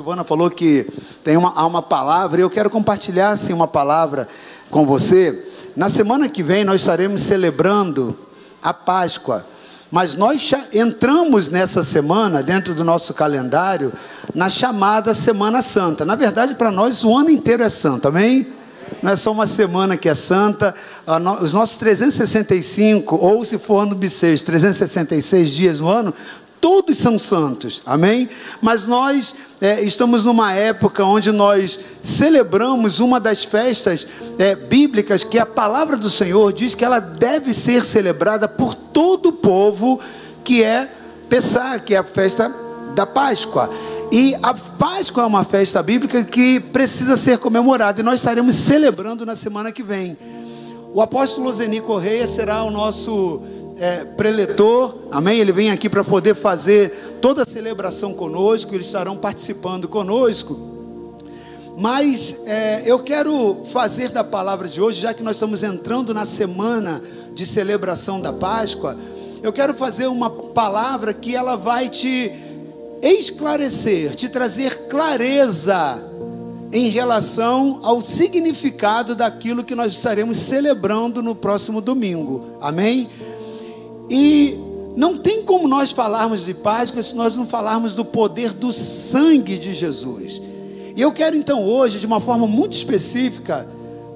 Giovana falou que tem uma, há uma palavra, e eu quero compartilhar assim, uma palavra com você. Na semana que vem nós estaremos celebrando a Páscoa, mas nós entramos nessa semana, dentro do nosso calendário, na chamada Semana Santa. Na verdade, para nós o ano inteiro é santo, amém? Não é só uma semana que é santa, os nossos 365, ou se for ano bissexto, 366 dias no ano, todos são santos, amém? Mas nós é, estamos numa época onde nós celebramos uma das festas é, bíblicas que a palavra do Senhor diz que ela deve ser celebrada por todo o povo, que é Pessah, que é a festa da Páscoa. E a Páscoa é uma festa bíblica que precisa ser comemorada, e nós estaremos celebrando na semana que vem. O apóstolo Zeni Correia será o nosso é, preletor, amém? Ele vem aqui para poder fazer toda a celebração conosco, eles estarão participando conosco. Mas é, eu quero fazer da palavra de hoje, já que nós estamos entrando na semana de celebração da Páscoa, eu quero fazer uma palavra que ela vai te esclarecer, te trazer clareza em relação ao significado daquilo que nós estaremos celebrando no próximo domingo. Amém? E não tem como nós falarmos de Páscoa se nós não falarmos do poder do sangue de Jesus. E eu quero então hoje, de uma forma muito específica,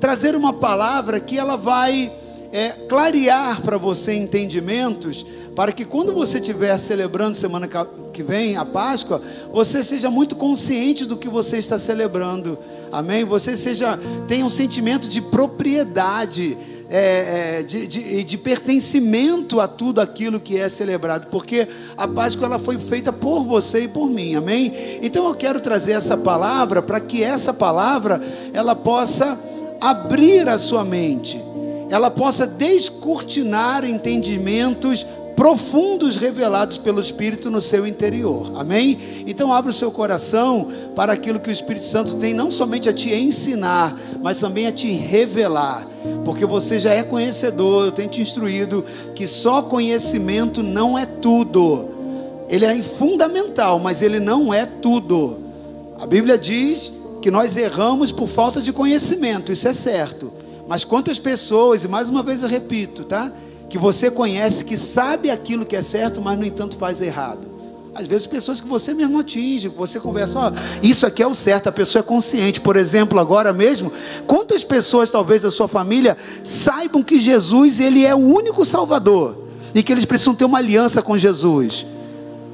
trazer uma palavra que ela vai é, clarear para você entendimentos, para que quando você estiver celebrando semana que vem a Páscoa, você seja muito consciente do que você está celebrando. Amém? Você seja tenha um sentimento de propriedade é, é, de, de, de, pertencimento a tudo aquilo que é celebrado, porque a Páscoa ela foi feita por você e por mim, amém? Então eu quero trazer essa palavra para que essa palavra ela possa abrir a sua mente, ela possa descortinar entendimentos profundos revelados pelo Espírito no seu interior. Amém? Então abra o seu coração para aquilo que o Espírito Santo tem não somente a te ensinar, mas também a te revelar. Porque você já é conhecedor, eu tenho te instruído que só conhecimento não é tudo. Ele é fundamental, mas ele não é tudo. A Bíblia diz que nós erramos por falta de conhecimento, isso é certo. Mas quantas pessoas, e mais uma vez eu repito, tá? Que você conhece, que sabe aquilo que é certo, mas no entanto faz errado. Às vezes pessoas que você mesmo atinge, você conversa, ó, isso aqui é o certo, a pessoa é consciente. Por exemplo, agora mesmo, quantas pessoas talvez da sua família saibam que Jesus ele é o único Salvador e que eles precisam ter uma aliança com Jesus?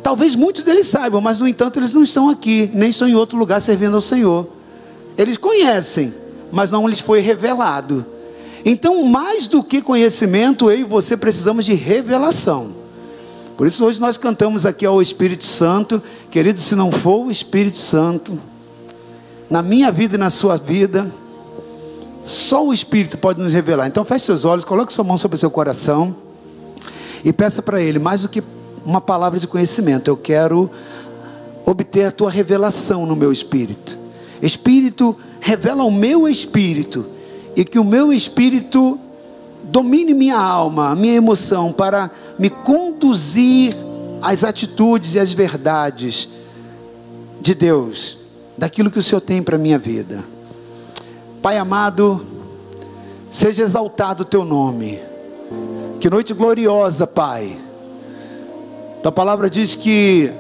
Talvez muitos deles saibam, mas no entanto eles não estão aqui, nem estão em outro lugar servindo ao Senhor. Eles conhecem, mas não lhes foi revelado. Então, mais do que conhecimento, eu e você precisamos de revelação. Por isso, hoje nós cantamos aqui ao Espírito Santo. Querido, se não for o Espírito Santo, na minha vida e na sua vida, só o Espírito pode nos revelar. Então, feche seus olhos, coloque sua mão sobre o seu coração e peça para Ele, mais do que uma palavra de conhecimento, eu quero obter a tua revelação no meu espírito. Espírito, revela o meu espírito e que o meu espírito domine minha alma, minha emoção, para me conduzir às atitudes e às verdades de Deus, daquilo que o Senhor tem para a minha vida. Pai amado, seja exaltado o teu nome. Que noite gloriosa, Pai. Tua palavra diz que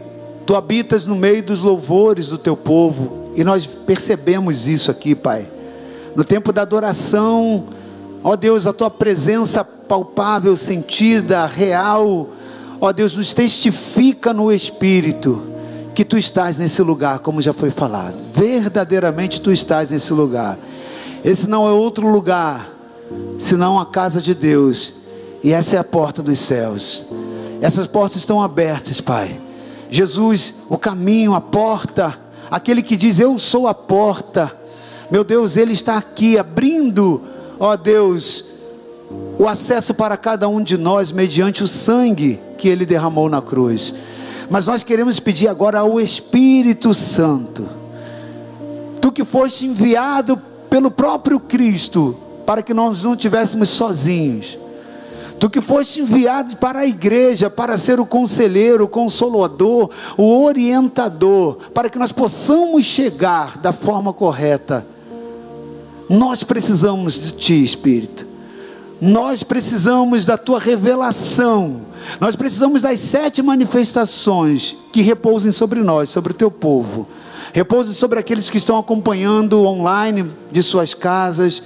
tu habitas no meio dos louvores do teu povo, e nós percebemos isso aqui, Pai no tempo da adoração, ó Deus, a tua presença palpável, sentida, real, ó Deus, nos testifica no Espírito que tu estás nesse lugar, como já foi falado, verdadeiramente tu estás nesse lugar. Esse não é outro lugar senão a casa de Deus, e essa é a porta dos céus. Essas portas estão abertas, Pai. Jesus, o caminho, a porta, aquele que diz: Eu sou a porta. Meu Deus, Ele está aqui abrindo, ó Deus, o acesso para cada um de nós mediante o sangue que Ele derramou na cruz. Mas nós queremos pedir agora ao Espírito Santo, Tu que foste enviado pelo próprio Cristo, para que nós não estivéssemos sozinhos. Tu que foste enviado para a igreja para ser o conselheiro, o consolador, o orientador, para que nós possamos chegar da forma correta. Nós precisamos de Ti, Espírito. Nós precisamos da Tua revelação. Nós precisamos das sete manifestações que repousem sobre nós, sobre o Teu povo. Repouse sobre aqueles que estão acompanhando online de suas casas.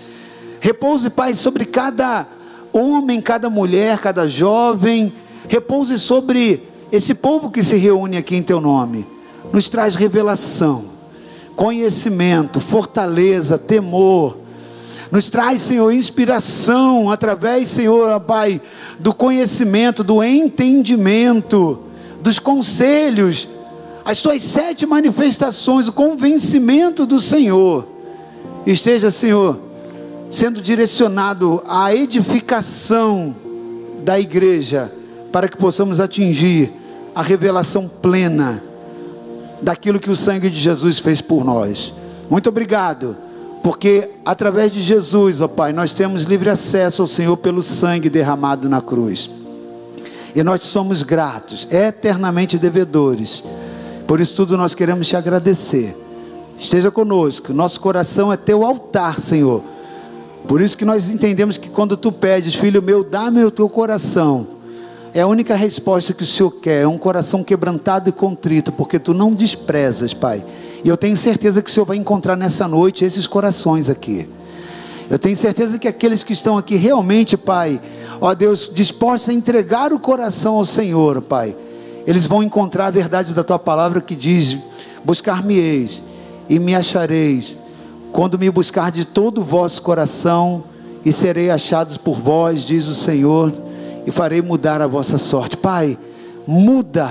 Repouse, Pai, sobre cada homem, cada mulher, cada jovem, repouse sobre esse povo que se reúne aqui em teu nome. Nos traz revelação, conhecimento, fortaleza, temor. Nos traz, Senhor, inspiração através, Senhor, Pai, do conhecimento, do entendimento, dos conselhos, as tuas sete manifestações, o convencimento do Senhor. Esteja, Senhor, sendo direcionado à edificação da igreja, para que possamos atingir a revelação plena daquilo que o sangue de Jesus fez por nós. Muito obrigado, porque através de Jesus, ó Pai, nós temos livre acesso ao Senhor pelo sangue derramado na cruz. E nós somos gratos, eternamente devedores. Por isso tudo nós queremos te agradecer. Esteja conosco, nosso coração é teu altar, Senhor por isso que nós entendemos que quando tu pedes, filho meu, dá-me o teu coração, é a única resposta que o Senhor quer, é um coração quebrantado e contrito, porque tu não desprezas, Pai. E eu tenho certeza que o Senhor vai encontrar nessa noite esses corações aqui. Eu tenho certeza que aqueles que estão aqui realmente, Pai, ó Deus, dispostos a entregar o coração ao Senhor, Pai, eles vão encontrar a verdade da tua palavra que diz: Buscar-me-eis e me achareis quando me buscar de todo o vosso coração, e serei achados por vós, diz o Senhor, e farei mudar a vossa sorte. Pai, muda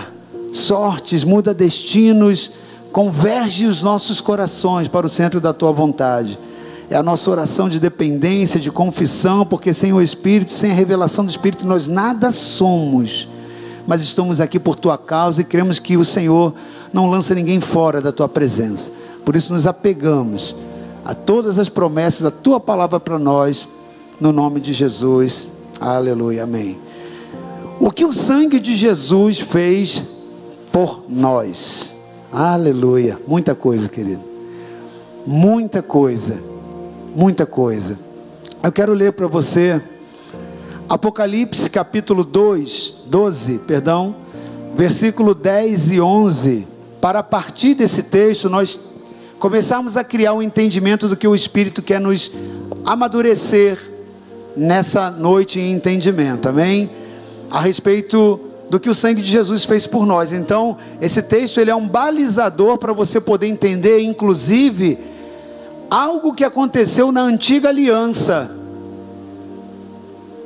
sortes, muda destinos, converge os nossos corações para o centro da tua vontade. É a nossa oração de dependência, de confissão, porque sem o Espírito, sem a revelação do Espírito, nós nada somos. Mas estamos aqui por tua causa e cremos que o Senhor não lança ninguém fora da tua presença. Por isso nos apegamos a todas as promessas da tua palavra para nós, no nome de Jesus. Aleluia, amém. O que o sangue de Jesus fez por nós. Aleluia. Muita coisa, querido. Muita coisa. Muita coisa. Eu quero ler para você Apocalipse capítulo 2, 12, perdão, versículo 10 e 11. Para partir desse texto, nós começarmos a criar um entendimento do que o Espírito quer nos amadurecer nessa noite em entendimento, amém? A respeito do que o sangue de Jesus fez por nós. Então, esse texto ele é um balizador para você poder entender, inclusive, algo que aconteceu na antiga aliança.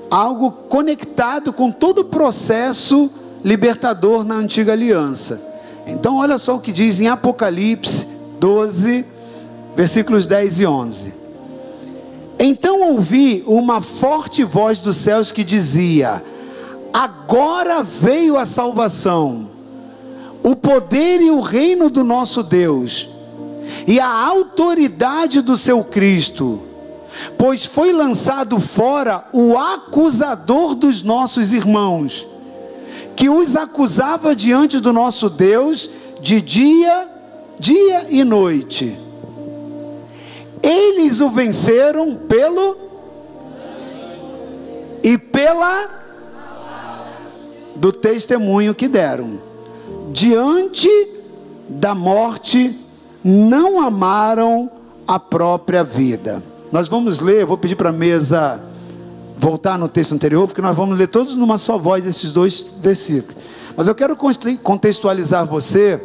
Algo conectado com todo o processo libertador na antiga aliança. Então, olha só o que diz em Apocalipse 12, versículos 10 e 11. Então ouvi uma forte voz dos céus que dizia: Agora veio a salvação, o poder e o reino do nosso Deus, e a autoridade do seu Cristo, pois foi lançado fora o acusador dos nossos irmãos, que os acusava diante do nosso Deus de dia dia e noite. Eles o venceram pelo e pela do testemunho que deram. Diante da morte, não amaram a própria vida. Nós vamos ler, vou pedir para a mesa voltar no texto anterior, porque nós vamos ler todos numa só voz esses dois versículos. Mas eu quero contextualizar você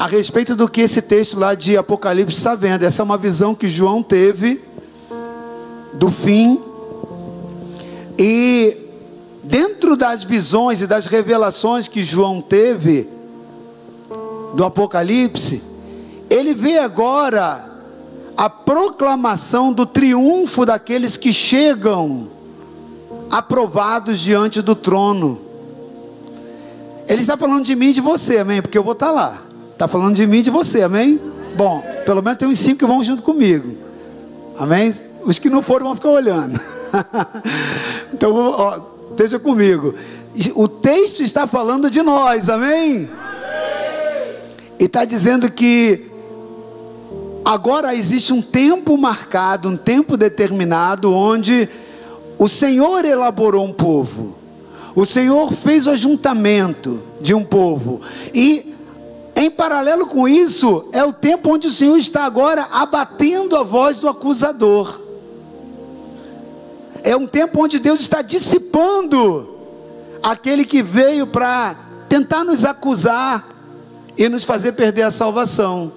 a respeito do que esse texto lá de Apocalipse está vendo. Essa é uma visão que João teve do fim. E dentro das visões e das revelações que João teve do Apocalipse, ele vê agora a proclamação do triunfo daqueles que chegam aprovados diante do trono. Ele está falando de mim e de você, amém? Porque eu vou estar lá. Está falando de mim e de você, amém? Bom, pelo menos tem uns cinco que vão junto comigo. Amém? Os que não foram vão ficar olhando. então, ó, esteja comigo. O texto está falando de nós, amém? E está dizendo que agora existe um tempo marcado, um tempo determinado, onde o Senhor elaborou um povo, o Senhor fez o ajuntamento de um povo, e em paralelo com isso, é o tempo onde o Senhor está agora abatendo a voz do acusador. É um tempo onde Deus está dissipando aquele que veio para tentar nos acusar e nos fazer perder a salvação.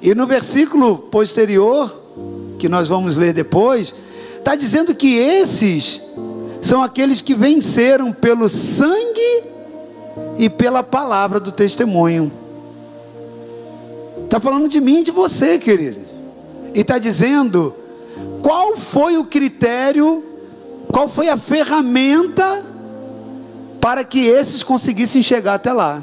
E no versículo posterior, que nós vamos ler depois, está dizendo que esses são aqueles que venceram pelo sangue e pela palavra do testemunho. Está falando de mim e de você, querido. E está dizendo qual foi o critério, qual foi a ferramenta para que esses conseguissem chegar até lá.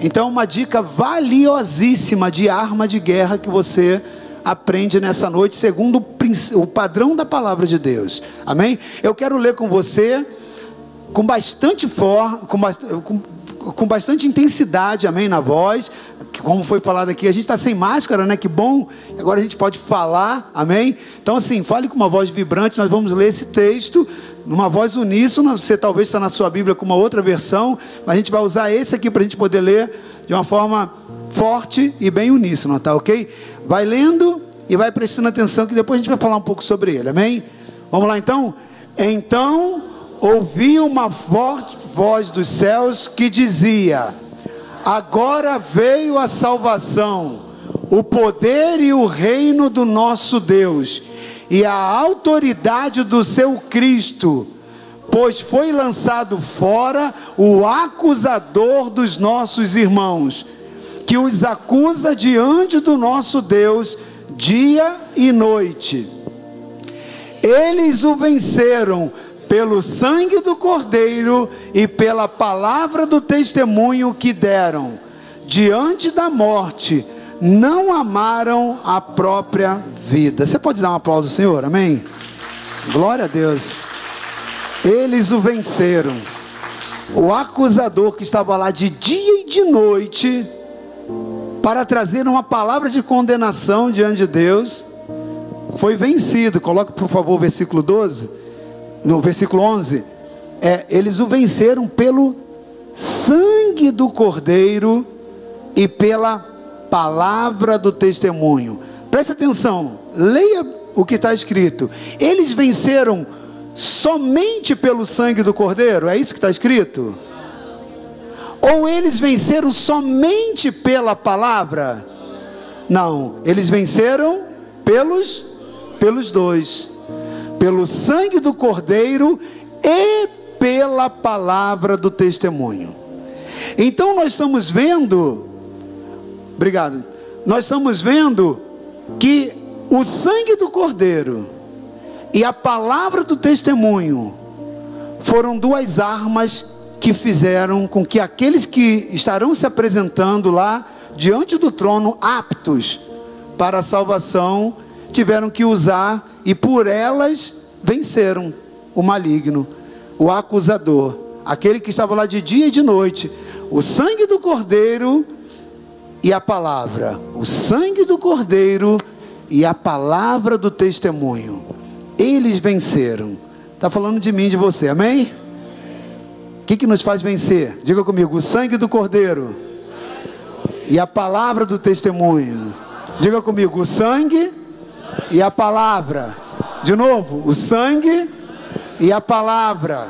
Então, uma dica valiosíssima de arma de guerra que você aprende nessa noite, segundo o padrão da palavra de Deus. Amém? Eu quero ler com você com bastante for, com, com, com bastante intensidade, amém, na voz, como foi falado aqui, a gente está sem máscara, né? Que bom, agora a gente pode falar, amém? Então, assim, fale com uma voz vibrante, nós vamos ler esse texto, numa voz uníssona, você talvez está na sua Bíblia com uma outra versão, mas a gente vai usar esse aqui para a gente poder ler de uma forma forte e bem uníssona, tá ok? Vai lendo e vai prestando atenção, que depois a gente vai falar um pouco sobre ele, amém? Vamos lá então? Então ouvi uma forte voz dos céus que dizia: Agora veio a salvação, o poder e o reino do nosso Deus, e a autoridade do seu Cristo, pois foi lançado fora o acusador dos nossos irmãos, que os acusa diante do nosso Deus dia e noite. Eles o venceram pelo sangue do Cordeiro e pela palavra do testemunho que deram, diante da morte, não amaram a própria vida. Você pode dar um aplauso, Senhor? Amém? Glória a Deus. Eles o venceram. O acusador que estava lá de dia e de noite para trazer uma palavra de condenação diante de Deus, foi vencido. Coloque, por favor, o versículo 12 no versículo 11, é, eles o venceram pelo sangue do Cordeiro e pela palavra do testemunho. Preste atenção, leia o que está escrito. Eles venceram somente pelo sangue do Cordeiro, é isso que está escrito? Ou eles venceram somente pela palavra? Não, eles venceram pelos pelos dois pelo sangue do Cordeiro e pela palavra do testemunho. Então nós estamos vendo, obrigado, nós estamos vendo que o sangue do Cordeiro e a palavra do testemunho foram duas armas que fizeram com que aqueles que estarão se apresentando lá diante do trono aptos para a salvação tiveram que usar e por elas venceram o maligno, o acusador, aquele que estava lá de dia e de noite. O sangue do cordeiro e a palavra, o sangue do cordeiro e a palavra do testemunho. Eles venceram. Está falando de mim de você, amém? O que, que nos faz vencer? Diga comigo: o sangue do cordeiro e a palavra do testemunho. Diga comigo: o sangue e a palavra. De novo, o sangue e a palavra.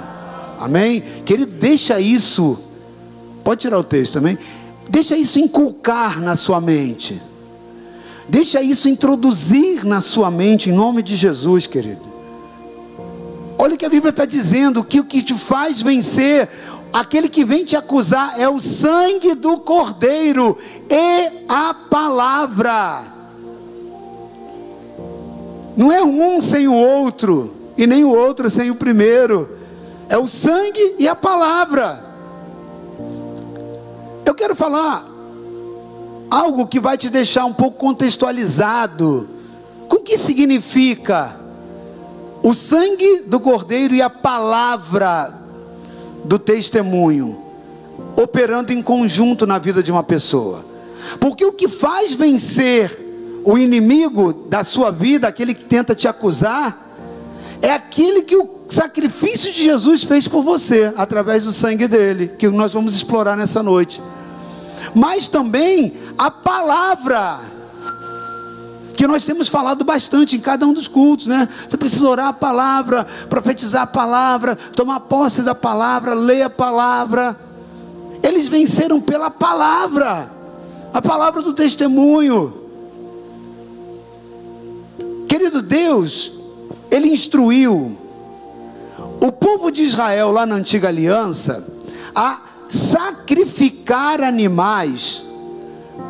Amém? Querido, deixa isso. Pode tirar o texto também. Deixa isso inculcar na sua mente. Deixa isso introduzir na sua mente, em nome de Jesus, querido. Olha o que a Bíblia está dizendo: que o que te faz vencer, aquele que vem te acusar, é o sangue do Cordeiro e a palavra. Não é um sem o outro, e nem o outro sem o primeiro. É o sangue e a palavra. Eu quero falar algo que vai te deixar um pouco contextualizado. Com que significa o sangue do cordeiro e a palavra do testemunho operando em conjunto na vida de uma pessoa. Porque o que faz vencer o inimigo da sua vida, aquele que tenta te acusar, é aquele que o sacrifício de Jesus fez por você, através do sangue dele, que nós vamos explorar nessa noite. Mas também a palavra, que nós temos falado bastante em cada um dos cultos, né? Você precisa orar a palavra, profetizar a palavra, tomar posse da palavra, ler a palavra. Eles venceram pela palavra, a palavra do testemunho. Querido Deus, Ele instruiu o povo de Israel lá na antiga aliança a sacrificar animais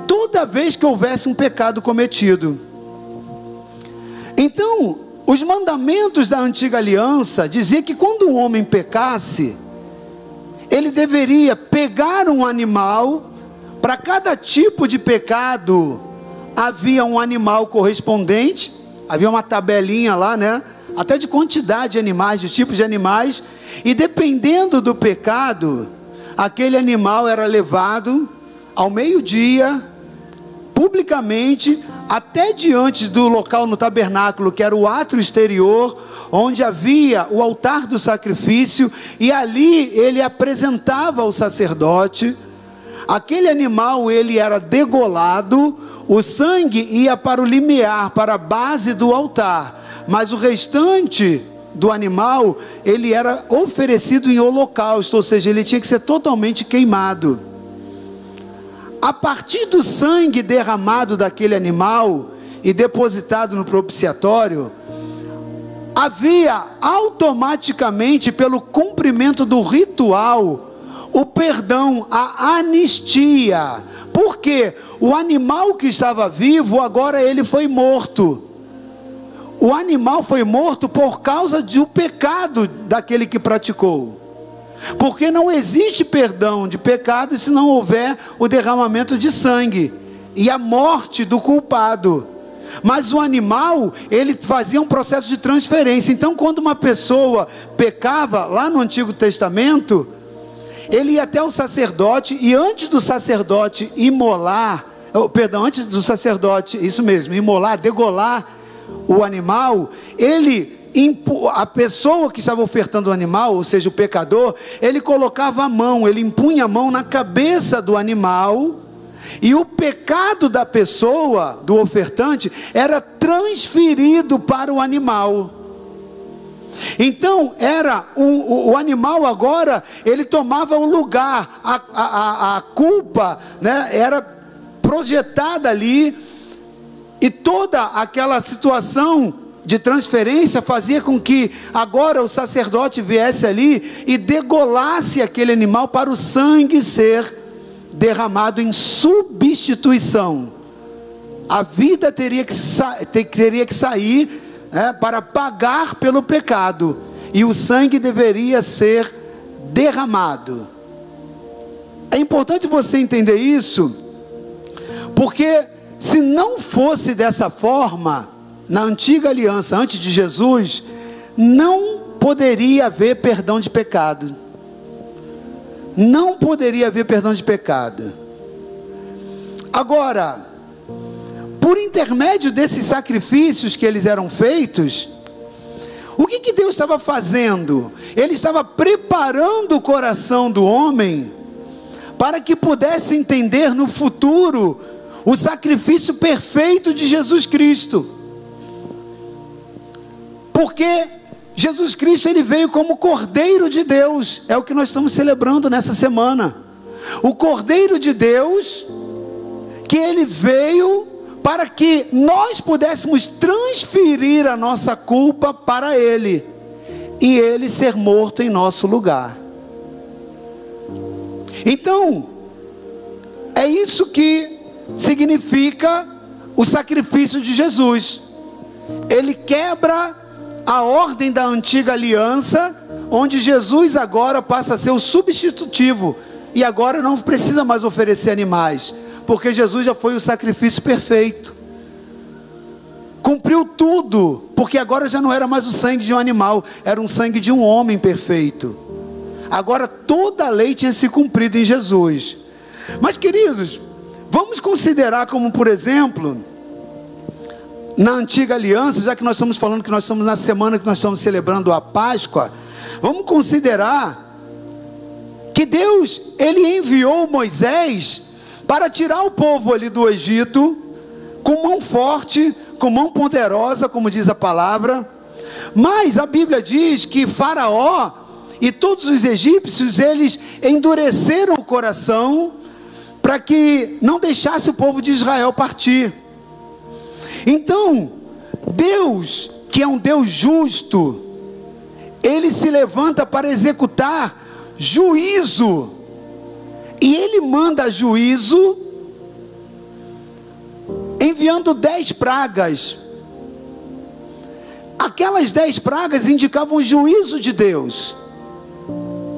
toda vez que houvesse um pecado cometido. Então, os mandamentos da antiga aliança diziam que quando um homem pecasse, ele deveria pegar um animal, para cada tipo de pecado havia um animal correspondente, havia uma tabelinha lá, né? Até de quantidade de animais, de tipos de animais, e dependendo do pecado, aquele animal era levado ao meio-dia, publicamente, até diante do local no tabernáculo, que era o átrio exterior, onde havia o altar do sacrifício, e ali ele apresentava ao sacerdote. Aquele animal ele era degolado, o sangue ia para o limiar, para a base do altar, mas o restante do animal ele era oferecido em holocausto, ou seja, ele tinha que ser totalmente queimado. A partir do sangue derramado daquele animal e depositado no propiciatório, havia automaticamente, pelo cumprimento do ritual, o perdão, a anistia. Porque o animal que estava vivo, agora ele foi morto. O animal foi morto por causa do pecado daquele que praticou. Porque não existe perdão de pecado se não houver o derramamento de sangue e a morte do culpado. Mas o animal, ele fazia um processo de transferência. Então, quando uma pessoa pecava, lá no Antigo Testamento, ele ia até o sacerdote e antes do sacerdote imolar, oh, perdão, antes do sacerdote, isso mesmo, imolar, degolar o animal, ele a pessoa que estava ofertando o animal, ou seja, o pecador, ele colocava a mão, ele impunha a mão na cabeça do animal e o pecado da pessoa, do ofertante, era transferido para o animal. Então, era o, o, animal agora, ele tomava o lugar, a, a, a culpa né, era projetada ali, e toda aquela situação de transferência fazia com que agora o sacerdote viesse ali e degolasse aquele animal para o sangue ser derramado em substituição. A vida teria que, teria que sair né, para pagar pelo pecado, e o sangue deveria ser derramado. É importante você entender isso, porque se não fosse dessa forma, na antiga aliança, antes de Jesus, não poderia haver perdão de pecado não poderia haver perdão de pecado. Agora, por intermédio desses sacrifícios que eles eram feitos, o que, que Deus estava fazendo? Ele estava preparando o coração do homem para que pudesse entender no futuro o sacrifício perfeito de Jesus Cristo. Porque Jesus Cristo ele veio como Cordeiro de Deus, é o que nós estamos celebrando nessa semana. O Cordeiro de Deus, que ele veio para que nós pudéssemos transferir a nossa culpa para ele e ele ser morto em nosso lugar. Então, é isso que significa o sacrifício de Jesus. Ele quebra a ordem da antiga aliança, onde Jesus agora passa a ser o substitutivo, e agora não precisa mais oferecer animais, porque Jesus já foi o sacrifício perfeito. cumpriu tudo, porque agora já não era mais o sangue de um animal, era um sangue de um homem perfeito. Agora toda a lei tinha se cumprido em Jesus. Mas, queridos, vamos considerar como, por exemplo, na antiga aliança, já que nós estamos falando que nós estamos na semana que nós estamos celebrando a Páscoa, vamos considerar que Deus, ele enviou Moisés para tirar o povo ali do Egito com mão forte, com mão poderosa, como diz a palavra. Mas a Bíblia diz que Faraó e todos os egípcios, eles endureceram o coração para que não deixasse o povo de Israel partir. Então, Deus, que é um Deus justo, ele se levanta para executar juízo. E ele manda juízo, enviando dez pragas. Aquelas dez pragas indicavam o juízo de Deus,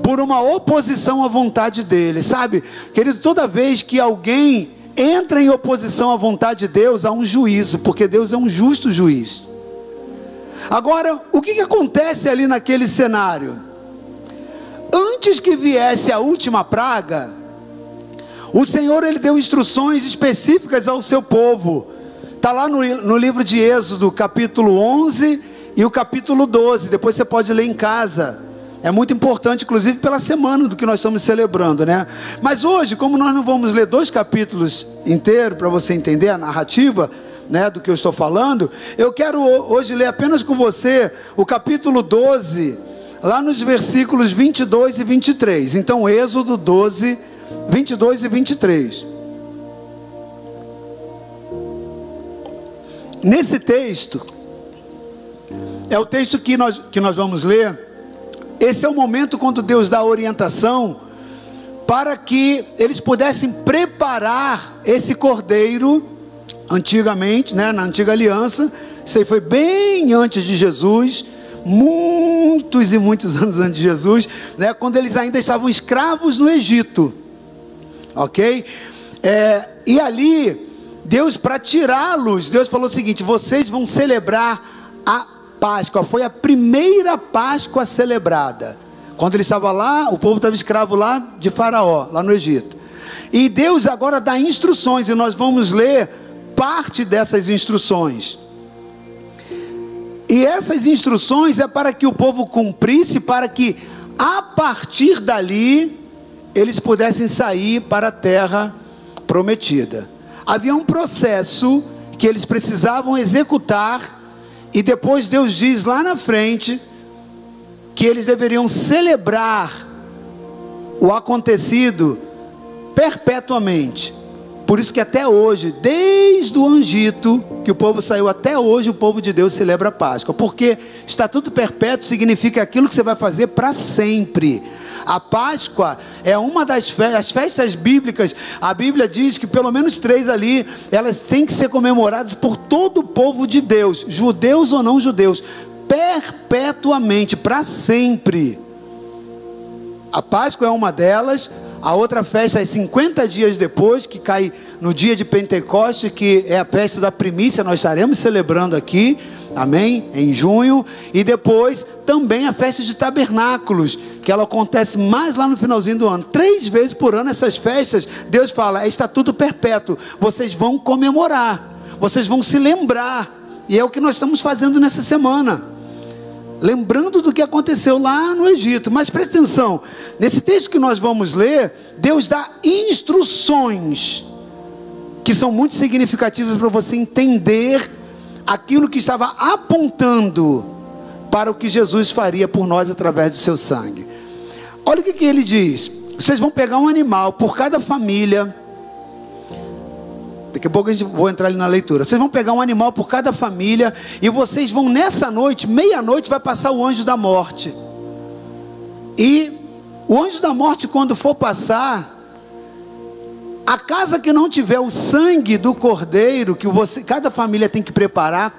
por uma oposição à vontade dele, sabe? Querido, toda vez que alguém entra em oposição à vontade de Deus, há um juízo, porque Deus é um justo juiz. Agora, o que, que acontece ali naquele cenário? Antes que viesse a última praga, o Senhor ele deu instruções específicas ao seu povo. Está lá no, no livro de Êxodo, capítulo 11 e o capítulo 12. Depois você pode ler em casa. É muito importante, inclusive, pela semana do que nós estamos celebrando, né? Mas hoje, como nós não vamos ler dois capítulos inteiros para você entender a narrativa, né, do que eu estou falando, eu quero hoje ler apenas com você o capítulo 12, lá nos versículos 22 e 23. Então, Êxodo 12, 22 e 23. Nesse texto, é o texto que nós, que nós vamos ler. Esse é o momento quando Deus dá orientação para que eles pudessem preparar esse cordeiro, antigamente, né, na antiga aliança. Isso aí foi bem antes de Jesus muitos e muitos anos antes de Jesus, né, quando eles ainda estavam escravos no Egito, ok? É, e ali, Deus, para tirá-los, Deus falou o seguinte: vocês vão celebrar a Páscoa, foi a primeira Páscoa celebrada. Quando ele estava lá, o povo estava escravo lá de Faraó, lá no Egito. E Deus agora dá instruções, e nós vamos ler parte dessas instruções. E essas instruções é para que o povo cumprisse, para que a partir dali eles pudessem sair para a terra prometida. Havia um processo que eles precisavam executar, e depois Deus diz lá na frente que eles deveriam celebrar o acontecido perpetuamente. Por isso que até hoje, desde o Angito, que o povo saiu até hoje, o povo de Deus celebra a Páscoa. Porque estatuto perpétuo significa aquilo que você vai fazer para sempre. A Páscoa é uma das festas, as festas bíblicas. A Bíblia diz que pelo menos três ali, elas têm que ser comemoradas por todo o povo de Deus, judeus ou não judeus, perpetuamente, para sempre. A Páscoa é uma delas. A outra festa é 50 dias depois, que cai no dia de Pentecoste, que é a festa da primícia, nós estaremos celebrando aqui, amém? Em junho. E depois também a festa de tabernáculos, que ela acontece mais lá no finalzinho do ano. Três vezes por ano essas festas, Deus fala, é estatuto perpétuo. Vocês vão comemorar, vocês vão se lembrar. E é o que nós estamos fazendo nessa semana lembrando do que aconteceu lá no Egito. Mas preste atenção, nesse texto que nós vamos ler, Deus dá instruções que são muito significativas para você entender aquilo que estava apontando para o que Jesus faria por nós através do seu sangue. Olha o que, que ele diz: vocês vão pegar um animal por cada família Daqui a pouco a gente vou entrar ali na leitura. Vocês vão pegar um animal por cada família e vocês vão nessa noite, meia-noite, vai passar o anjo da morte. E o anjo da morte, quando for passar, a casa que não tiver o sangue do cordeiro, que você, cada família tem que preparar,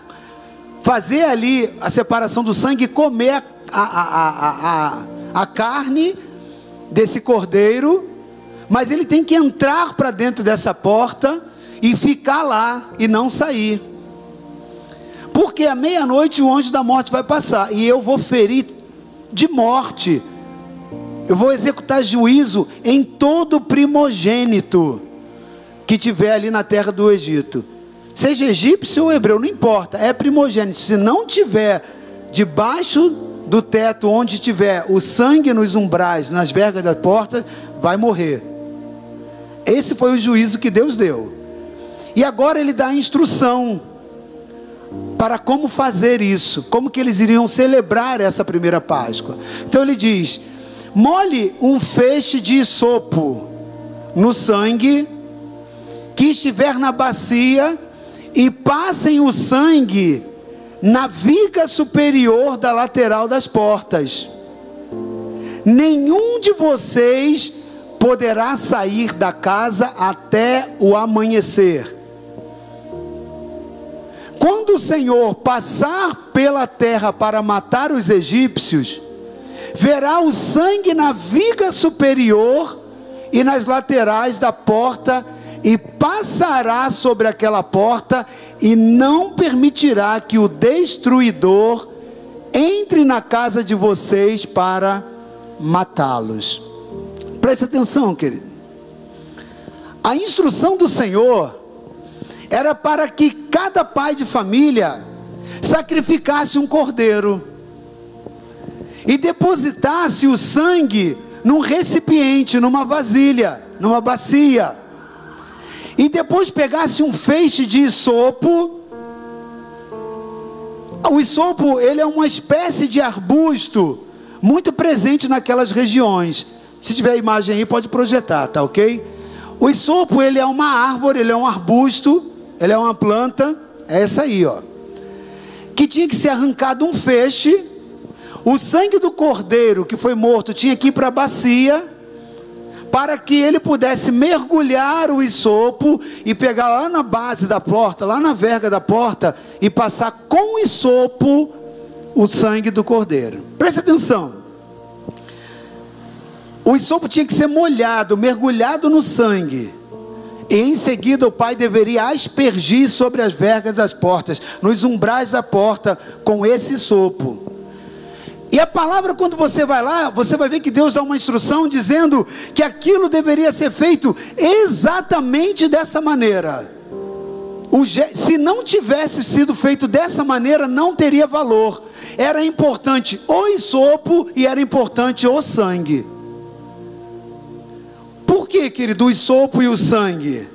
fazer ali a separação do sangue e comer a, a, a, a, a carne desse cordeiro, mas ele tem que entrar para dentro dessa porta e ficar lá e não sair. Porque à meia-noite o anjo da morte vai passar e eu vou ferir de morte. Eu vou executar juízo em todo primogênito que tiver ali na terra do Egito. Seja egípcio ou hebreu, não importa, é primogênito. Se não tiver debaixo do teto onde tiver o sangue nos umbrais, nas vergas da porta, vai morrer. Esse foi o juízo que Deus deu. E agora ele dá a instrução para como fazer isso, como que eles iriam celebrar essa primeira Páscoa. Então ele diz: molhe um feixe de sopo no sangue que estiver na bacia e passem o sangue na viga superior da lateral das portas. Nenhum de vocês poderá sair da casa até o amanhecer. Quando o Senhor passar pela terra para matar os egípcios, verá o sangue na viga superior e nas laterais da porta, e passará sobre aquela porta, e não permitirá que o destruidor entre na casa de vocês para matá-los. Preste atenção, querido. A instrução do Senhor era para que cada pai de família sacrificasse um cordeiro e depositasse o sangue num recipiente, numa vasilha, numa bacia. E depois pegasse um feixe de isopo. O isopo, ele é uma espécie de arbusto muito presente naquelas regiões. Se tiver imagem aí, pode projetar, tá ok? O isopo, ele é uma árvore, ele é um arbusto, ele é uma planta, é essa aí, ó. Que tinha que ser arrancado um feixe, o sangue do cordeiro que foi morto tinha que ir para a bacia, para que ele pudesse mergulhar o isopo e pegar lá na base da porta, lá na verga da porta, e passar com o isopo o sangue do cordeiro. Preste atenção. O isopo tinha que ser molhado, mergulhado no sangue. E em seguida o pai deveria aspergir sobre as vergas das portas, nos umbrais da porta, com esse sopo. E a palavra, quando você vai lá, você vai ver que Deus dá uma instrução dizendo que aquilo deveria ser feito exatamente dessa maneira. se não tivesse sido feito dessa maneira, não teria valor. Era importante o isopo e era importante o sangue. Por que, querido, o sopo e o sangue?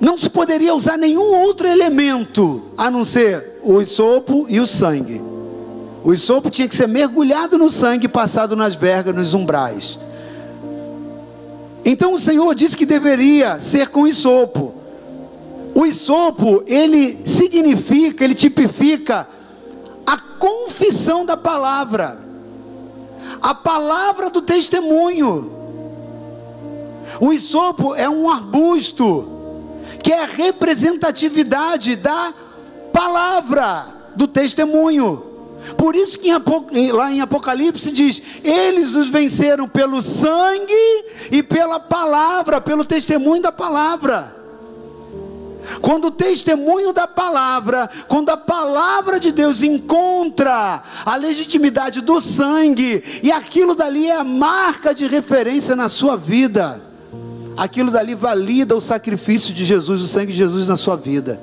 Não se poderia usar nenhum outro elemento a não ser o sopo e o sangue. O sopo tinha que ser mergulhado no sangue e passado nas vergas, nos umbrais. Então o Senhor disse que deveria ser com isopo. O isopo, ele significa, ele tipifica a confissão da palavra, a palavra do testemunho. O isopo é um arbusto que é a representatividade da palavra do testemunho. Por isso que lá em Apocalipse diz: eles os venceram pelo sangue e pela palavra, pelo testemunho da palavra. Quando o testemunho da palavra, quando a palavra de Deus encontra a legitimidade do sangue, e aquilo dali é a marca de referência na sua vida aquilo dali valida o sacrifício de Jesus, o sangue de Jesus na sua vida.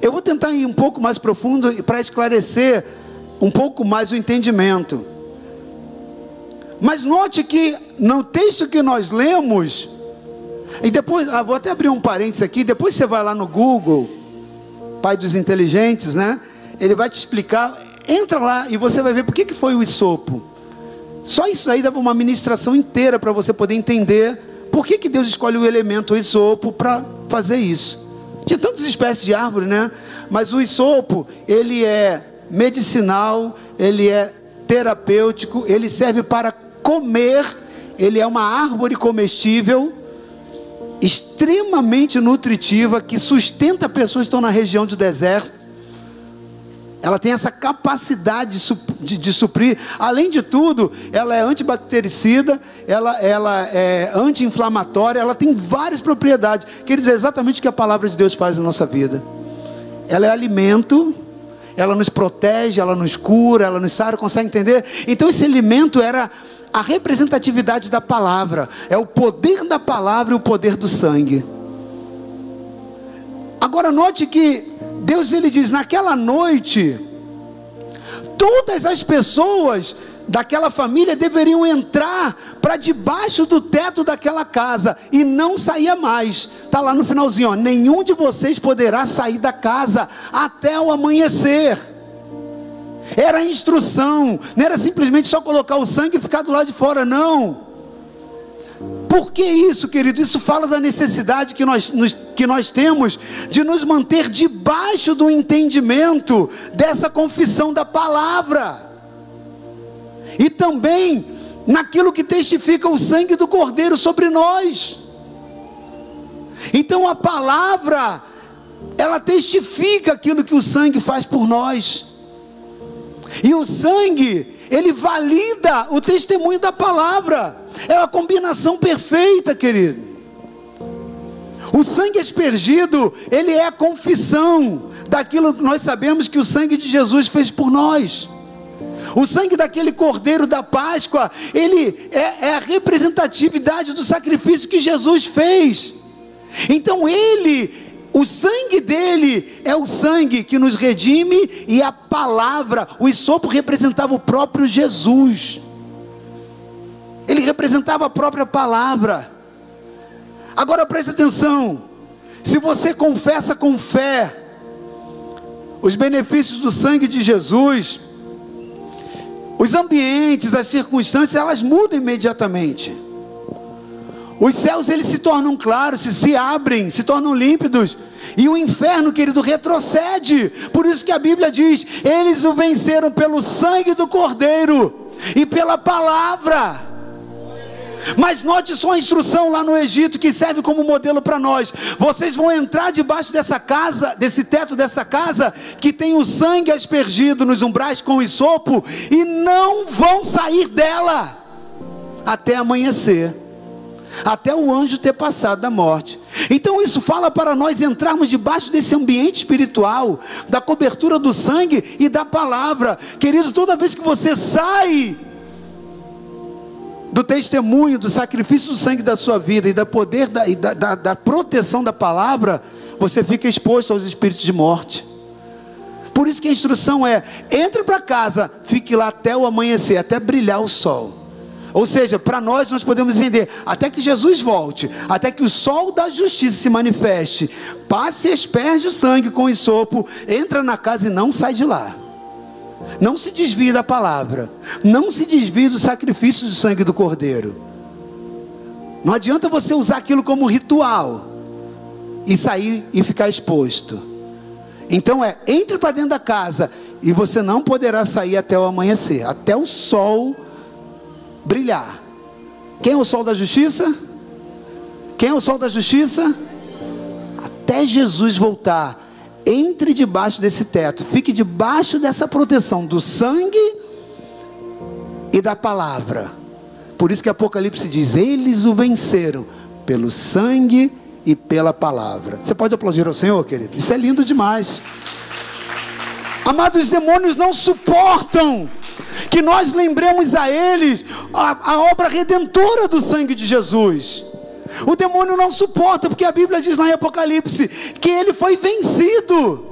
Eu vou tentar ir um pouco mais profundo para esclarecer um pouco mais o entendimento. Mas note que no texto que nós lemos, e depois, ah, vou até abrir um parênteses aqui, depois você vai lá no Google, Pai dos Inteligentes, né? Ele vai te explicar, entra lá e você vai ver por que, que foi o isopo. Só isso aí dava uma ministração inteira para você poder entender por que, que Deus escolhe o elemento isopo para fazer isso? Tinha tantas espécies de árvore, né? Mas o isopo, ele é medicinal, ele é terapêutico, ele serve para comer, ele é uma árvore comestível, extremamente nutritiva, que sustenta pessoas que estão na região de deserto. Ela tem essa capacidade de, de, de, suprir. Além de tudo, ela é antibactericida, ela, ela é anti-inflamatória, ela tem várias propriedades. Quer dizer exatamente o que a palavra de Deus faz na nossa vida. ela é alimento, ela nos protege, ela nos cura, ela nos sara, consegue entender? Então esse alimento era a representatividade da palavra, é o poder da palavra e o poder do sangue. Agora note que Deus ele diz: naquela noite, todas as pessoas daquela família deveriam entrar para debaixo do teto daquela casa e não saía mais. Está lá no finalzinho, ó, nenhum de vocês poderá sair da casa até o amanhecer. Era a instrução, não era simplesmente só colocar o sangue e ficar do lado de fora, não. Por que isso, querido? Isso fala da necessidade que nós, nos, que nós temos de nos manter debaixo do entendimento dessa confissão da palavra. E também naquilo que testifica o sangue do Cordeiro sobre nós. Então a palavra, ela testifica aquilo que o sangue faz por nós. E o sangue, ele valida o testemunho da palavra. É uma combinação perfeita, querido. O sangue aspergido, ele é a confissão daquilo que nós sabemos que o sangue de Jesus fez por nós. O sangue daquele cordeiro da Páscoa, ele é, é a representatividade do sacrifício que Jesus fez. Então ele o sangue dele é o sangue que nos redime e a palavra, o isopo representava o próprio Jesus. Ele representava a própria palavra. Agora preste atenção. Se você confessa com fé os benefícios do sangue de Jesus, os ambientes, as circunstâncias, elas mudam imediatamente. Os céus eles se tornam claros, se, se abrem, se tornam límpidos. E o inferno, querido, retrocede. Por isso que a Bíblia diz: eles o venceram pelo sangue do Cordeiro e pela palavra. Mas note só a instrução lá no Egito que serve como modelo para nós. Vocês vão entrar debaixo dessa casa, desse teto dessa casa, que tem o sangue aspergido nos umbrais com o isopo, e não vão sair dela até amanhecer até o anjo ter passado da morte. Então isso fala para nós entrarmos debaixo desse ambiente espiritual, da cobertura do sangue e da palavra. Querido, toda vez que você sai do testemunho, do sacrifício do sangue da sua vida e da poder da, e da, da, da proteção da palavra, você fica exposto aos espíritos de morte. Por isso que a instrução é: entre para casa, fique lá até o amanhecer, até brilhar o sol. Ou seja, para nós nós podemos entender, até que Jesus volte, até que o sol da justiça se manifeste, passe e asperge o sangue com o sopo, entra na casa e não sai de lá. Não se desvie da palavra, não se desvie do sacrifício do sangue do cordeiro. Não adianta você usar aquilo como ritual e sair e ficar exposto. Então é, entre para dentro da casa e você não poderá sair até o amanhecer, até o sol brilhar. Quem é o sol da justiça? Quem é o sol da justiça? Até Jesus voltar, entre debaixo desse teto, fique debaixo dessa proteção do sangue e da palavra. Por isso que Apocalipse diz: Eles o venceram pelo sangue e pela palavra. Você pode aplaudir ao Senhor, querido? Isso é lindo demais. Amados, os demônios não suportam que nós lembremos a eles a, a obra redentora do sangue de Jesus. O demônio não suporta, porque a Bíblia diz lá em Apocalipse que ele foi vencido.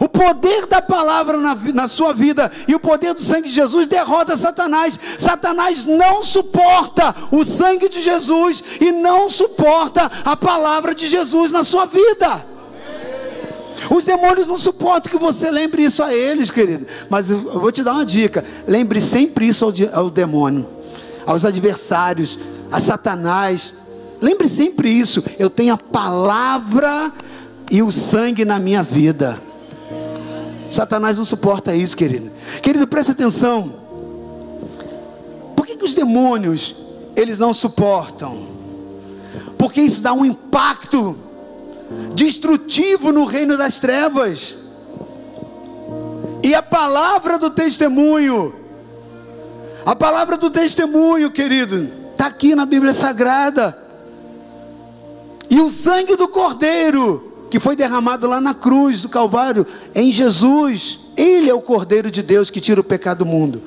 O poder da palavra na, na, sua vida e o poder do sangue de Jesus derrota Satanás. Satanás não suporta o sangue de Jesus e não suporta a palavra de Jesus na sua vida. Os demônios não suportam que você lembre isso a eles, querido. Mas eu vou te dar uma dica: lembre sempre isso ao, ao demônio, aos adversários, a Satanás. Lembre sempre isso. Eu tenho a palavra e o sangue na minha vida. Satanás não suporta isso, querido. Querido, preste atenção. Por que, que os demônios eles não suportam? Porque isso dá um impacto destrutivo no reino das trevas. E a palavra do testemunho, a palavra do testemunho, querido, está aqui na Bíblia Sagrada. E o sangue do Cordeiro que foi derramado lá na cruz do Calvário, em Jesus. Ele é o Cordeiro de Deus que tira o pecado do mundo.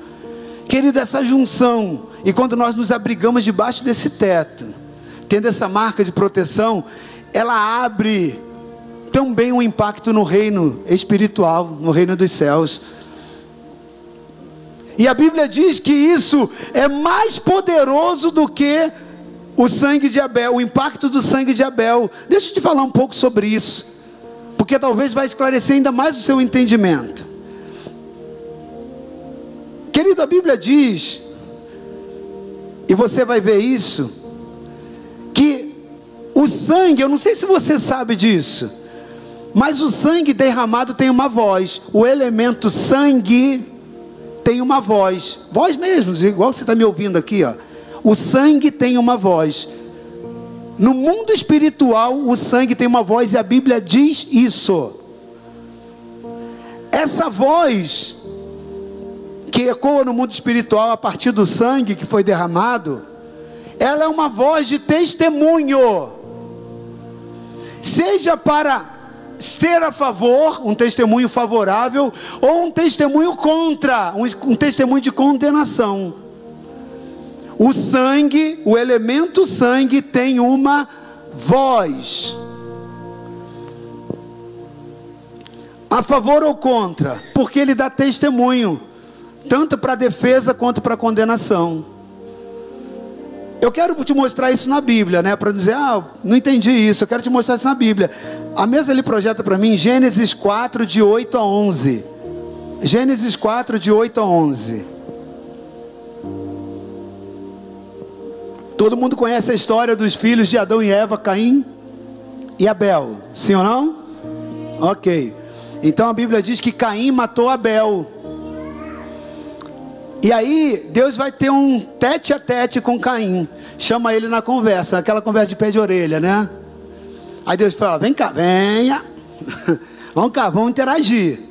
Querido, essa junção, e quando nós nos abrigamos debaixo desse teto, tendo essa marca de proteção, ela abre também um impacto no reino espiritual, no reino dos céus. E a Bíblia diz que isso é mais poderoso do que o sangue de Abel, o impacto do sangue de Abel. Deixa eu te falar um pouco sobre isso, porque talvez vai esclarecer ainda mais o seu entendimento. Querido, a Bíblia diz, e você vai ver isso, que o sangue, eu não sei se você sabe disso, mas o sangue derramado tem uma voz, o elemento sangue tem uma voz, voz mesmo, igual você está me ouvindo aqui, ó. O sangue tem uma voz. No mundo espiritual, o sangue tem uma voz e a Bíblia diz isso. Essa voz que ecoa no mundo espiritual a partir do sangue que foi derramado, ela é uma voz de testemunho. Seja para ser a favor, um testemunho favorável, ou um testemunho contra, um, um testemunho de condenação. O sangue, o elemento sangue tem uma voz. A favor ou contra, porque ele dá testemunho, tanto para defesa quanto para condenação. Eu quero te mostrar isso na Bíblia, né? Para dizer, ah, não entendi isso. Eu quero te mostrar isso na Bíblia. A mesa ele projeta para mim Gênesis 4, de 8 a 11. Gênesis 4, de 8 a 11. Todo mundo conhece a história dos filhos de Adão e Eva, Caim e Abel. Sim ou não? Ok. Então a Bíblia diz que Caim matou Abel. E aí, Deus vai ter um tete a tete com Caim. Chama ele na conversa, aquela conversa de pé de orelha, né? Aí Deus fala: vem cá, venha. vamos cá, vamos interagir.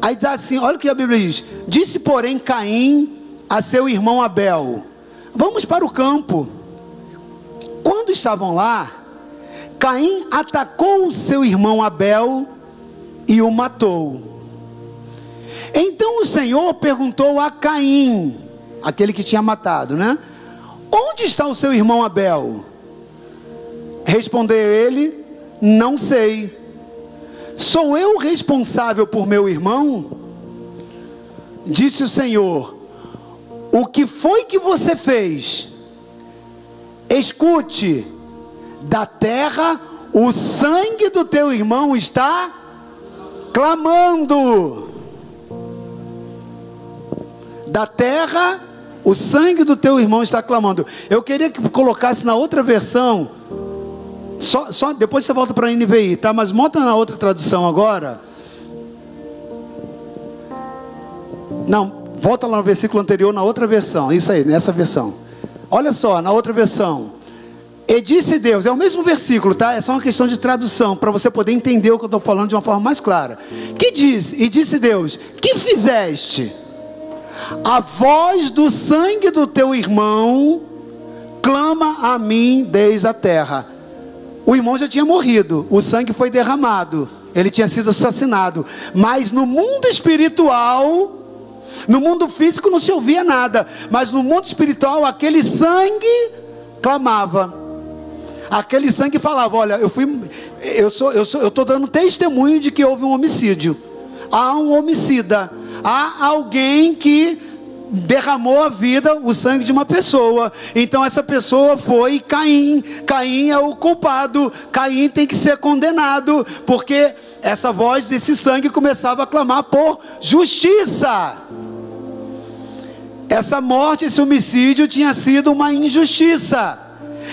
Aí dá assim: olha o que a Bíblia diz. Disse, porém, Caim a seu irmão Abel: Vamos para o campo. Quando estavam lá, Caim atacou seu irmão Abel e o matou. Então o Senhor perguntou a Caim, aquele que tinha matado, né? Onde está o seu irmão Abel? Respondeu ele: Não sei. Sou eu responsável por meu irmão? Disse o Senhor: O que foi que você fez? Escute, da terra o sangue do teu irmão está clamando da terra, o sangue do teu irmão está clamando. Eu queria que colocasse na outra versão, só, só depois você volta para a NVI, tá? Mas monta na outra tradução agora. Não, volta lá no versículo anterior, na outra versão. Isso aí, nessa versão. Olha só, na outra versão. E disse Deus, é o mesmo versículo, tá? É só uma questão de tradução, para você poder entender o que eu estou falando de uma forma mais clara. Que diz? E disse Deus: Que fizeste? A voz do sangue do teu irmão clama a mim desde a terra. O irmão já tinha morrido, o sangue foi derramado, ele tinha sido assassinado. Mas no mundo espiritual, no mundo físico não se ouvia nada, mas no mundo espiritual aquele sangue clamava. Aquele sangue falava: "Olha, eu fui eu sou eu sou eu tô dando testemunho de que houve um homicídio. Há um homicida há alguém que derramou a vida, o sangue de uma pessoa. Então essa pessoa foi Caim. Caim é o culpado. Caim tem que ser condenado, porque essa voz desse sangue começava a clamar por justiça. Essa morte, esse homicídio tinha sido uma injustiça.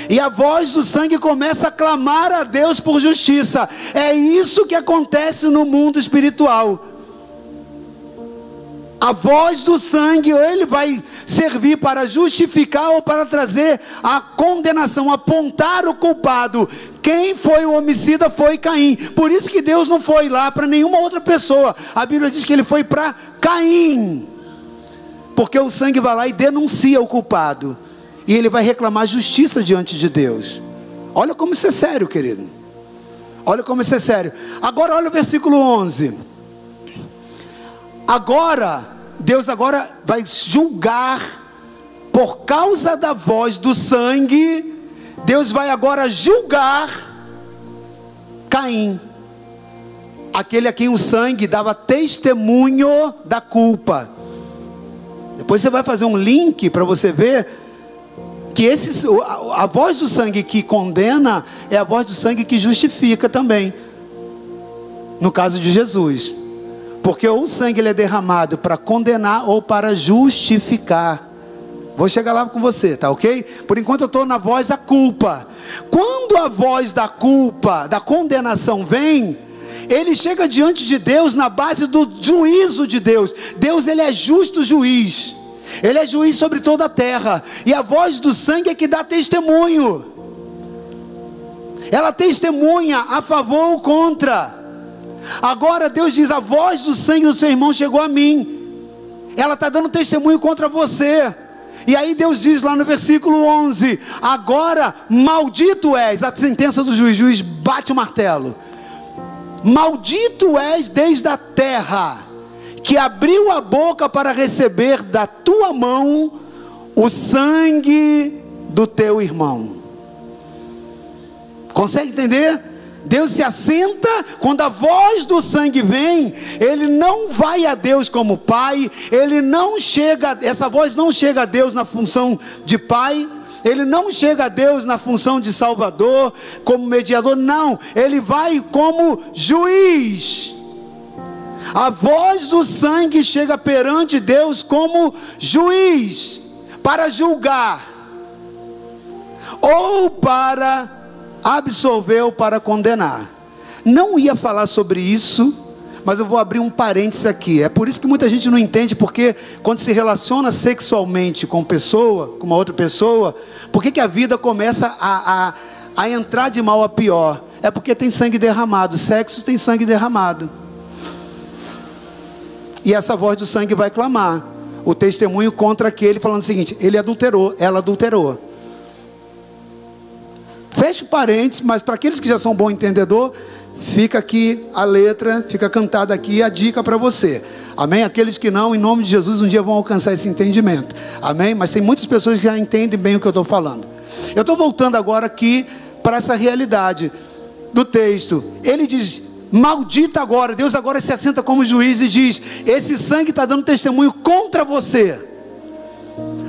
E a voz do sangue começa a clamar a Deus por justiça. É isso que acontece no mundo espiritual a voz do sangue, ele vai servir para justificar ou para trazer a condenação, apontar o culpado. Quem foi o homicida foi Caim. Por isso que Deus não foi lá para nenhuma outra pessoa. A Bíblia diz que ele foi para Caim. Porque o sangue vai lá e denuncia o culpado. E ele vai reclamar justiça diante de Deus. Olha como isso é sério, querido. Olha como isso é sério. Agora olha o versículo 11. Agora, Deus agora vai julgar por causa da voz do sangue, Deus vai agora julgar Caim. Aquele a quem o sangue dava testemunho da culpa. Depois você vai fazer um link para você ver que esse, a, a voz do sangue que condena é a voz do sangue que justifica também. No caso de Jesus. Porque ou o sangue ele é derramado para condenar ou para justificar. Vou chegar lá com você, tá ok? Por enquanto eu estou na voz da culpa. Quando a voz da culpa, da condenação vem, ele chega diante de Deus na base do juízo de Deus. Deus ele é justo juiz. Ele é juiz sobre toda a terra, e a voz do sangue é que dá testemunho. Ela testemunha a favor ou contra. Agora Deus diz: a voz do sangue do seu irmão chegou a mim. Ela está dando testemunho contra você. E aí Deus diz lá no versículo 11: Agora maldito és, a sentença do juiz, juiz bate o martelo. Maldito és desde a terra que abriu a boca para receber da tua mão o sangue do teu irmão. Consegue entender? Deus se assenta, quando a voz do sangue vem, ele não vai a Deus como pai, ele não chega, essa voz não chega a Deus na função de pai, ele não chega a Deus na função de salvador, como mediador, não, ele vai como juiz. A voz do sangue chega perante Deus como juiz, para julgar, ou para absolver ou para condenar. Não ia falar sobre isso, mas eu vou abrir um parênteses aqui. É por isso que muita gente não entende, porque quando se relaciona sexualmente com pessoa, com uma outra pessoa, por que, que a vida começa a, a, a entrar de mal a pior? É porque tem sangue derramado. Sexo tem sangue derramado. E essa voz do sangue vai clamar o testemunho contra aquele, falando o seguinte: ele adulterou, ela adulterou. Feche parênteses, mas para aqueles que já são bom entendedor, fica aqui a letra, fica cantada aqui a dica para você. Amém? Aqueles que não, em nome de Jesus, um dia vão alcançar esse entendimento. Amém? Mas tem muitas pessoas que já entendem bem o que eu estou falando. Eu estou voltando agora aqui para essa realidade do texto. Ele diz: Maldita agora, Deus agora se assenta como juiz e diz: Esse sangue está dando testemunho contra você.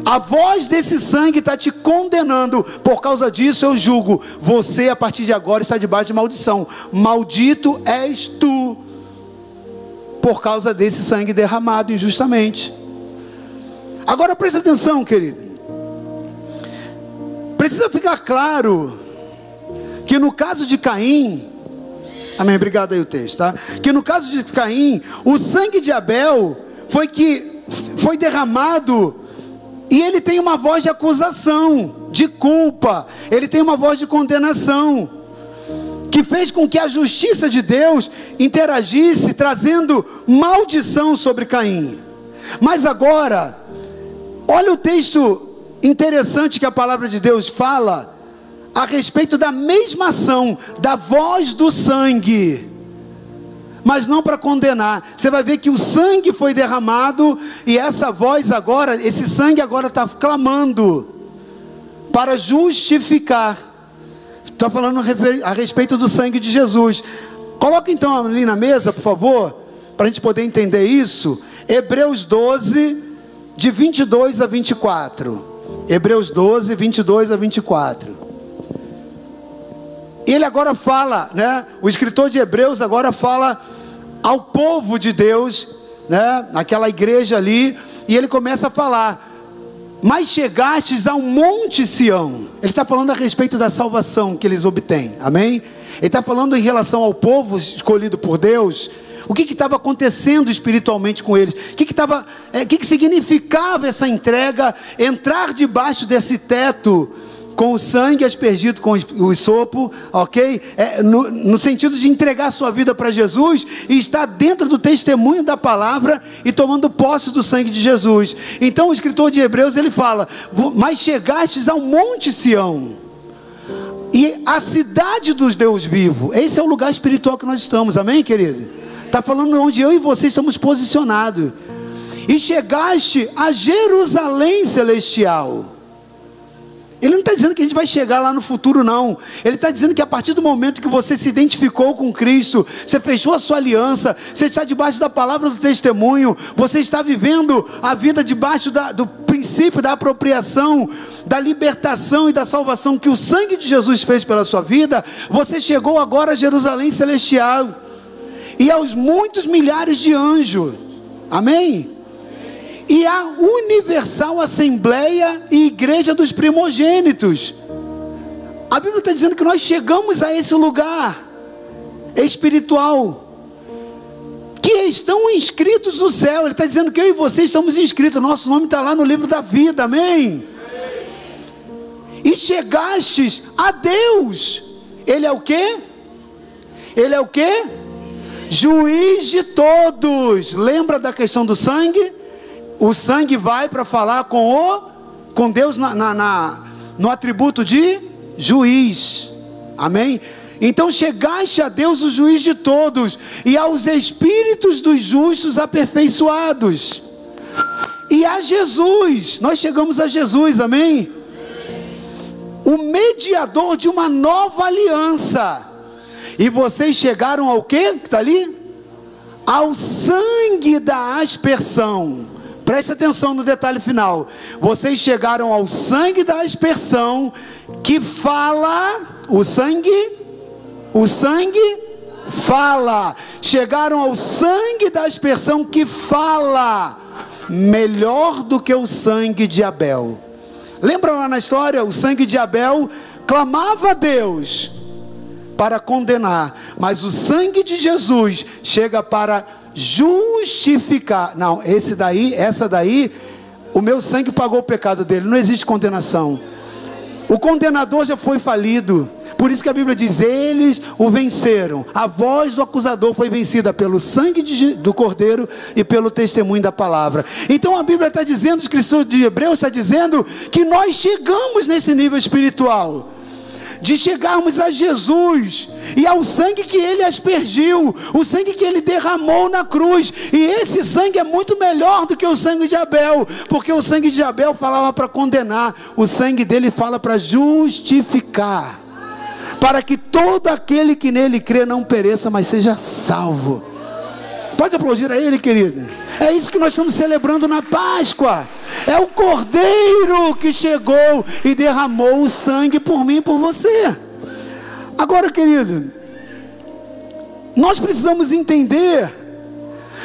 A voz desse sangue está te condenando. Por causa disso eu julgo. Você, a partir de agora, está debaixo de maldição. Maldito és tu. Por causa desse sangue derramado injustamente. Agora presta atenção, querido. Precisa ficar claro que no caso de Caim, Amém. Obrigado aí o texto, tá? Que no caso de Caim, o sangue de Abel foi que foi derramado e ele tem uma voz de acusação, de culpa, ele tem uma voz de condenação, que fez com que a justiça de Deus interagisse, trazendo maldição sobre Caim. Mas agora, olha o texto interessante que a palavra de Deus fala a respeito da mesma ação, da voz do sangue, mas não para condenar. Você vai ver que o sangue foi derramado e essa voz agora, esse sangue agora está clamando para justificar. Estou falando a respeito do sangue de Jesus. Coloca então ali na mesa, por favor, para a gente poder entender isso. Hebreus 12, de 22 a 24. Hebreus 12, 22 a 24. Ele agora fala, né? O escritor de Hebreus agora fala ao povo de Deus, né? Naquela igreja ali, e ele começa a falar: Mas chegastes ao monte Sião. Ele está falando a respeito da salvação que eles obtêm, amém? Ele está falando em relação ao povo escolhido por Deus. O que estava acontecendo espiritualmente com eles? O que, que, tava, é, que, que significava essa entrega? Entrar debaixo desse teto com o sangue aspergido com o sopo, ok? É, no, no, sentido de entregar sua vida para Jesus e estar dentro do testemunho da palavra e tomando posse do sangue de Jesus. Então o escritor de Hebreus ele fala: Mas chegastes ao monte Sião, E a cidade dos Deus vivo, esse é o lugar espiritual que nós estamos, amém, querido? Está falando onde eu e você estamos posicionados. E chegaste a Jerusalém celestial. Ele não está dizendo que a gente vai chegar lá no futuro, não. Ele está dizendo que a partir do momento que você se identificou com Cristo, você fechou a sua aliança, você está debaixo da palavra do testemunho, você está vivendo a vida debaixo da, do princípio da apropriação, da libertação e da salvação que o sangue de Jesus fez pela sua vida, você chegou agora a Jerusalém celestial e aos muitos milhares de anjos. Amém? E a universal assembleia e igreja dos primogênitos. A Bíblia está dizendo que nós chegamos a esse lugar espiritual. Que estão inscritos no céu. Ele está dizendo que eu e você estamos inscritos. Nosso nome está lá no livro da vida. Amém. E chegastes a Deus. Ele é o que? Ele é o que? Juiz de todos. Lembra da questão do sangue? O sangue vai para falar com o com Deus na, na, na, no atributo de juiz. Amém? Então chegaste a Deus o juiz de todos e aos espíritos dos justos aperfeiçoados. E a Jesus, nós chegamos a Jesus, amém? O mediador de uma nova aliança. E vocês chegaram ao que? Que está ali? Ao sangue da aspersão Preste atenção no detalhe final. Vocês chegaram ao sangue da aspersão que fala, o sangue, o sangue fala. Chegaram ao sangue da aspersão que fala melhor do que o sangue de Abel. Lembra lá na história? O sangue de Abel clamava a Deus para condenar, mas o sangue de Jesus chega para justificar. Não, esse daí, essa daí, o meu sangue pagou o pecado dele. Não existe condenação. O condenador já foi falido. Por isso que a Bíblia diz: eles o venceram. A voz do acusador foi vencida pelo sangue de, do Cordeiro e pelo testemunho da palavra. Então a Bíblia está dizendo, o escritor de Hebreus está dizendo que nós chegamos nesse nível espiritual de chegarmos a Jesus e ao sangue que ele aspergiu, o sangue que ele derramou na cruz. E esse sangue é muito melhor do que o sangue de Abel, porque o sangue de Abel falava para condenar, o sangue dele fala para justificar, para que todo aquele que nele crê não pereça, mas seja salvo. Pode aplaudir a ele, querida. É isso que nós estamos celebrando na Páscoa. É o Cordeiro que chegou e derramou o sangue por mim e por você. Agora, querido, nós precisamos entender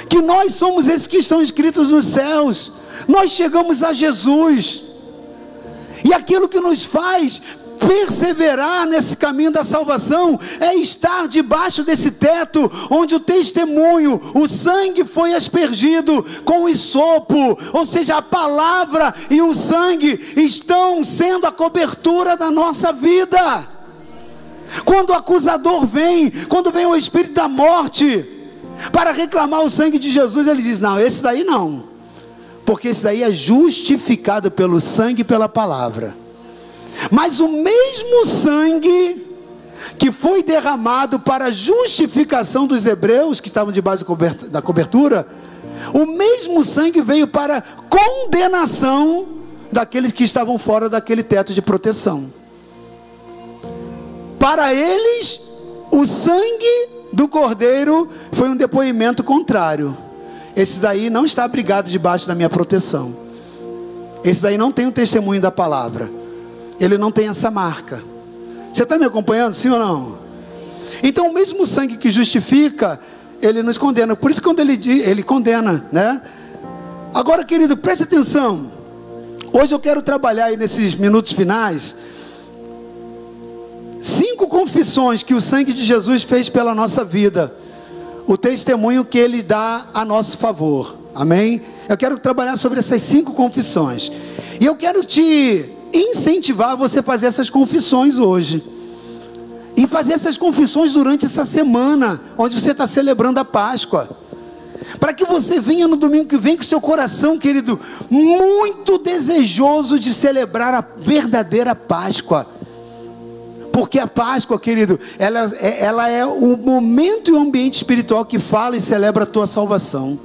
que nós somos esses que estão escritos nos céus. Nós chegamos a Jesus. E aquilo que nos faz perseverar nesse caminho da salvação é estar debaixo desse teto onde o testemunho, o sangue foi aspergido com o isopo, ou seja, a palavra e o sangue estão sendo a cobertura da nossa vida. Quando o acusador vem, quando vem o espírito da morte para reclamar o sangue de Jesus, ele diz: "Não, esse daí não". Porque esse daí é justificado pelo sangue e pela palavra. Mas o mesmo sangue que foi derramado para a justificação dos hebreus que estavam debaixo da cobertura, o mesmo sangue veio para condenação daqueles que estavam fora daquele teto de proteção. Para eles, o sangue do cordeiro foi um depoimento contrário. Esse daí não está abrigado debaixo da minha proteção. Esse daí não tem o testemunho da palavra ele não tem essa marca. Você está me acompanhando, sim ou não? Então, o mesmo sangue que justifica, ele nos condena. Por isso, quando ele, ele condena, né? Agora, querido, preste atenção. Hoje eu quero trabalhar aí nesses minutos finais. Cinco confissões que o sangue de Jesus fez pela nossa vida. O testemunho que ele dá a nosso favor. Amém? Eu quero trabalhar sobre essas cinco confissões. E eu quero te incentivar você a fazer essas confissões hoje. E fazer essas confissões durante essa semana, onde você está celebrando a Páscoa. Para que você venha no domingo que vem com seu coração, querido, muito desejoso de celebrar a verdadeira Páscoa. Porque a Páscoa, querido, ela, é, ela é o momento e o ambiente espiritual que fala e celebra a tua salvação.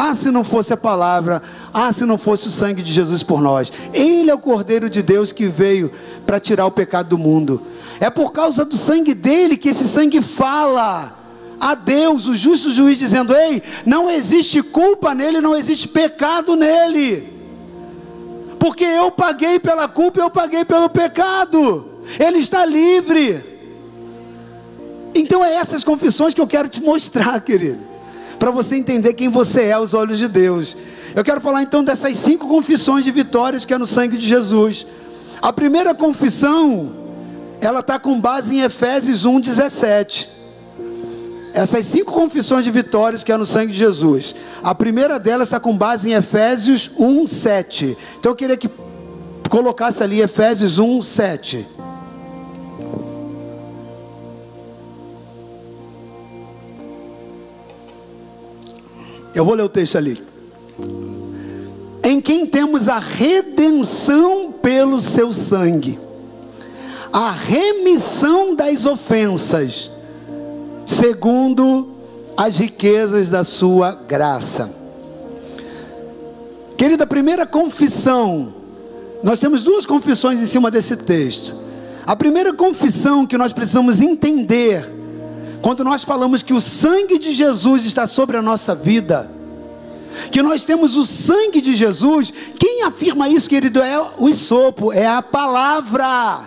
Ah, se não fosse a palavra, ah, se não fosse o sangue de Jesus por nós. Ele é o Cordeiro de Deus que veio para tirar o pecado do mundo. É por causa do sangue dele que esse sangue fala a Deus, o justo juiz, dizendo: Ei, não existe culpa nele, não existe pecado nele. Porque eu paguei pela culpa, eu paguei pelo pecado. Ele está livre. Então é essas confissões que eu quero te mostrar, querido para você entender quem você é aos olhos de Deus. Eu quero falar então dessas cinco confissões de vitórias que é no sangue de Jesus. A primeira confissão, ela está com base em Efésios 1,17. Essas cinco confissões de vitórias que é no sangue de Jesus. A primeira delas está com base em Efésios 1,7. Então eu queria que colocasse ali Efésios 1,7. Eu vou ler o texto ali. Em quem temos a redenção pelo seu sangue, a remissão das ofensas, segundo as riquezas da sua graça. Querida, a primeira confissão, nós temos duas confissões em cima desse texto. A primeira confissão que nós precisamos entender quando nós falamos que o sangue de Jesus está sobre a nossa vida, que nós temos o sangue de Jesus, quem afirma isso, querido, é o sopo, é a palavra.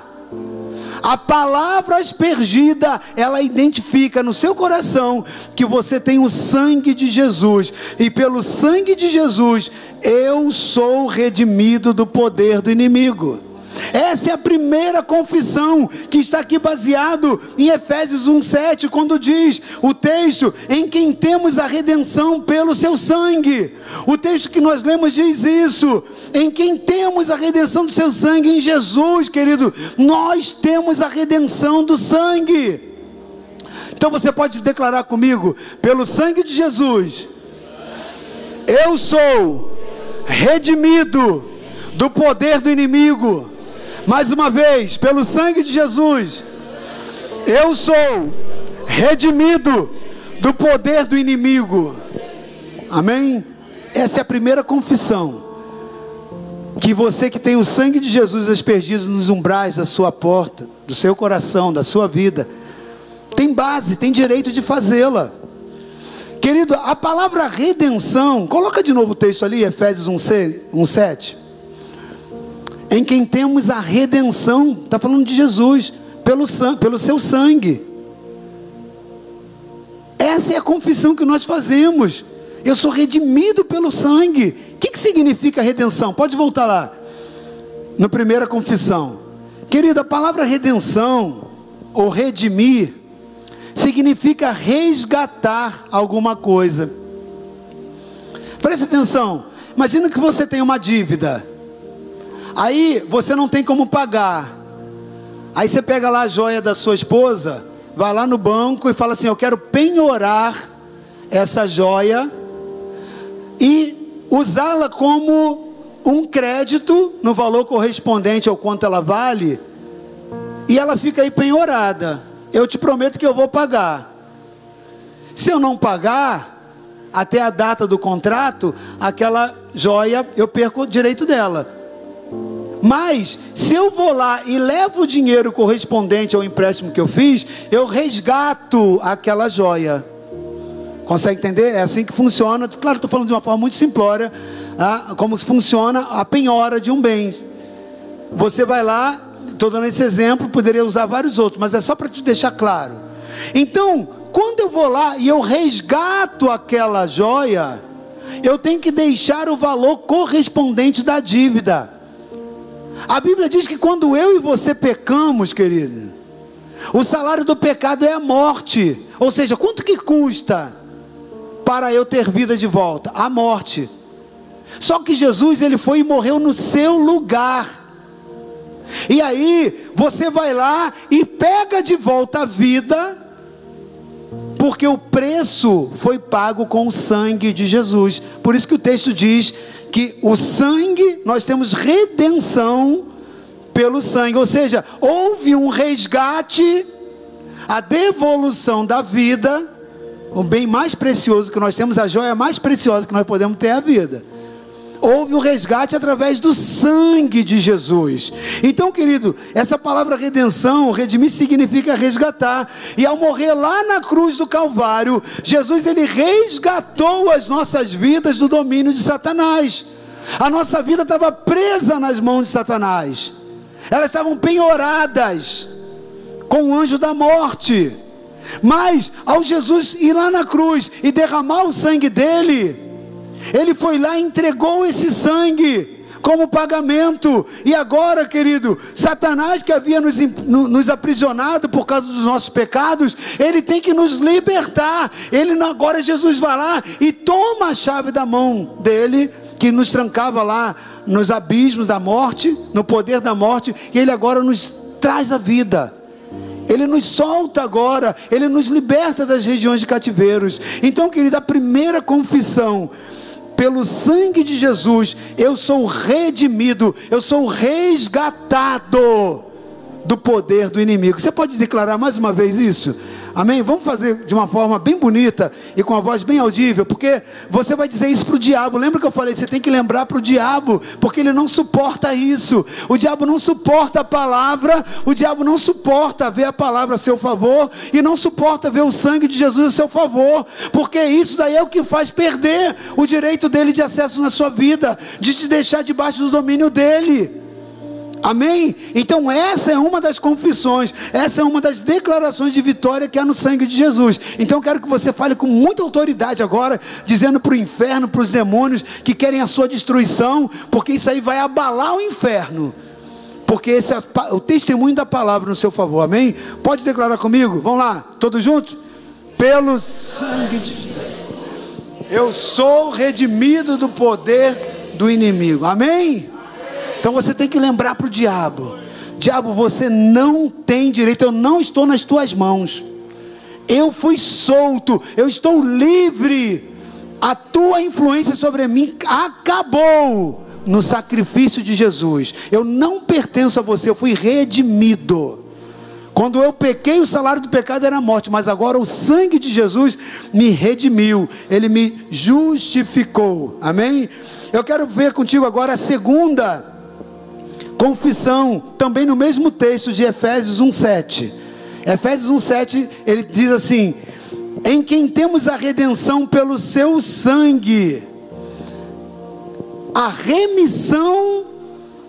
A palavra aspergida, ela identifica no seu coração que você tem o sangue de Jesus, e pelo sangue de Jesus, eu sou redimido do poder do inimigo. Essa é a primeira confissão que está aqui baseado em Efésios 1:7, quando diz o texto em quem temos a redenção pelo seu sangue. O texto que nós lemos diz isso, em quem temos a redenção do seu sangue em Jesus, querido. Nós temos a redenção do sangue. Então você pode declarar comigo, pelo sangue de Jesus, eu sou redimido do poder do inimigo mais uma vez, pelo sangue de Jesus, eu sou redimido do poder do inimigo. Amém? Essa é a primeira confissão. Que você que tem o sangue de Jesus aspergido nos umbrais da sua porta, do seu coração, da sua vida, tem base, tem direito de fazê-la. Querido, a palavra redenção, coloca de novo o texto ali, Efésios 1,7 em quem temos a redenção, está falando de Jesus, pelo, pelo seu sangue. Essa é a confissão que nós fazemos. Eu sou redimido pelo sangue. O que, que significa redenção? Pode voltar lá. Na primeira confissão. Querido, a palavra redenção, ou redimir, significa resgatar alguma coisa. Preste atenção. Imagina que você tem uma dívida. Aí você não tem como pagar. Aí você pega lá a joia da sua esposa, vai lá no banco e fala assim: Eu quero penhorar essa joia e usá-la como um crédito no valor correspondente ao quanto ela vale, e ela fica aí penhorada. Eu te prometo que eu vou pagar. Se eu não pagar, até a data do contrato, aquela joia eu perco o direito dela. Mas, se eu vou lá e levo o dinheiro correspondente ao empréstimo que eu fiz, eu resgato aquela joia. Consegue entender? É assim que funciona. Claro, estou falando de uma forma muito simplória, ah, como funciona a penhora de um bem. Você vai lá, estou dando esse exemplo, poderia usar vários outros, mas é só para te deixar claro. Então, quando eu vou lá e eu resgato aquela joia, eu tenho que deixar o valor correspondente da dívida. A Bíblia diz que quando eu e você pecamos, querido, o salário do pecado é a morte. Ou seja, quanto que custa para eu ter vida de volta? A morte. Só que Jesus, ele foi e morreu no seu lugar. E aí, você vai lá e pega de volta a vida, porque o preço foi pago com o sangue de Jesus. Por isso que o texto diz que o sangue, nós temos redenção pelo sangue. Ou seja, houve um resgate, a devolução da vida, o bem mais precioso que nós temos, a joia mais preciosa que nós podemos ter é a vida houve o resgate através do sangue de Jesus. Então, querido, essa palavra redenção, redimir significa resgatar. E ao morrer lá na cruz do Calvário, Jesus ele resgatou as nossas vidas do domínio de Satanás. A nossa vida estava presa nas mãos de Satanás. Elas estavam penhoradas com o anjo da morte. Mas ao Jesus ir lá na cruz e derramar o sangue dele, ele foi lá e entregou esse sangue como pagamento. E agora, querido, Satanás que havia nos, nos aprisionado por causa dos nossos pecados, ele tem que nos libertar. Ele agora Jesus vai lá e toma a chave da mão dele que nos trancava lá nos abismos da morte, no poder da morte, e ele agora nos traz a vida. Ele nos solta agora, ele nos liberta das regiões de cativeiros. Então, querido, a primeira confissão pelo sangue de Jesus, eu sou redimido, eu sou resgatado do poder do inimigo. Você pode declarar mais uma vez isso? Amém? Vamos fazer de uma forma bem bonita e com a voz bem audível, porque você vai dizer isso para o diabo. Lembra que eu falei? Você tem que lembrar para o diabo, porque ele não suporta isso. O diabo não suporta a palavra, o diabo não suporta ver a palavra a seu favor e não suporta ver o sangue de Jesus a seu favor, porque isso daí é o que faz perder o direito dele de acesso na sua vida, de te deixar debaixo do domínio dele. Amém? Então, essa é uma das confissões, essa é uma das declarações de vitória que há no sangue de Jesus. Então, eu quero que você fale com muita autoridade agora, dizendo para o inferno, para os demônios que querem a sua destruição, porque isso aí vai abalar o inferno. Porque esse é o testemunho da palavra no seu favor, amém? Pode declarar comigo? Vamos lá, todos juntos? Pelo sangue de Jesus, eu sou redimido do poder do inimigo, amém? Então você tem que lembrar para o diabo: Diabo, você não tem direito, eu não estou nas tuas mãos. Eu fui solto, eu estou livre. A tua influência sobre mim acabou no sacrifício de Jesus. Eu não pertenço a você, eu fui redimido. Quando eu pequei, o salário do pecado era a morte, mas agora o sangue de Jesus me redimiu, ele me justificou. Amém? Eu quero ver contigo agora a segunda confissão, também no mesmo texto de Efésios 1:7. Efésios 1:7, ele diz assim: "Em quem temos a redenção pelo seu sangue, a remissão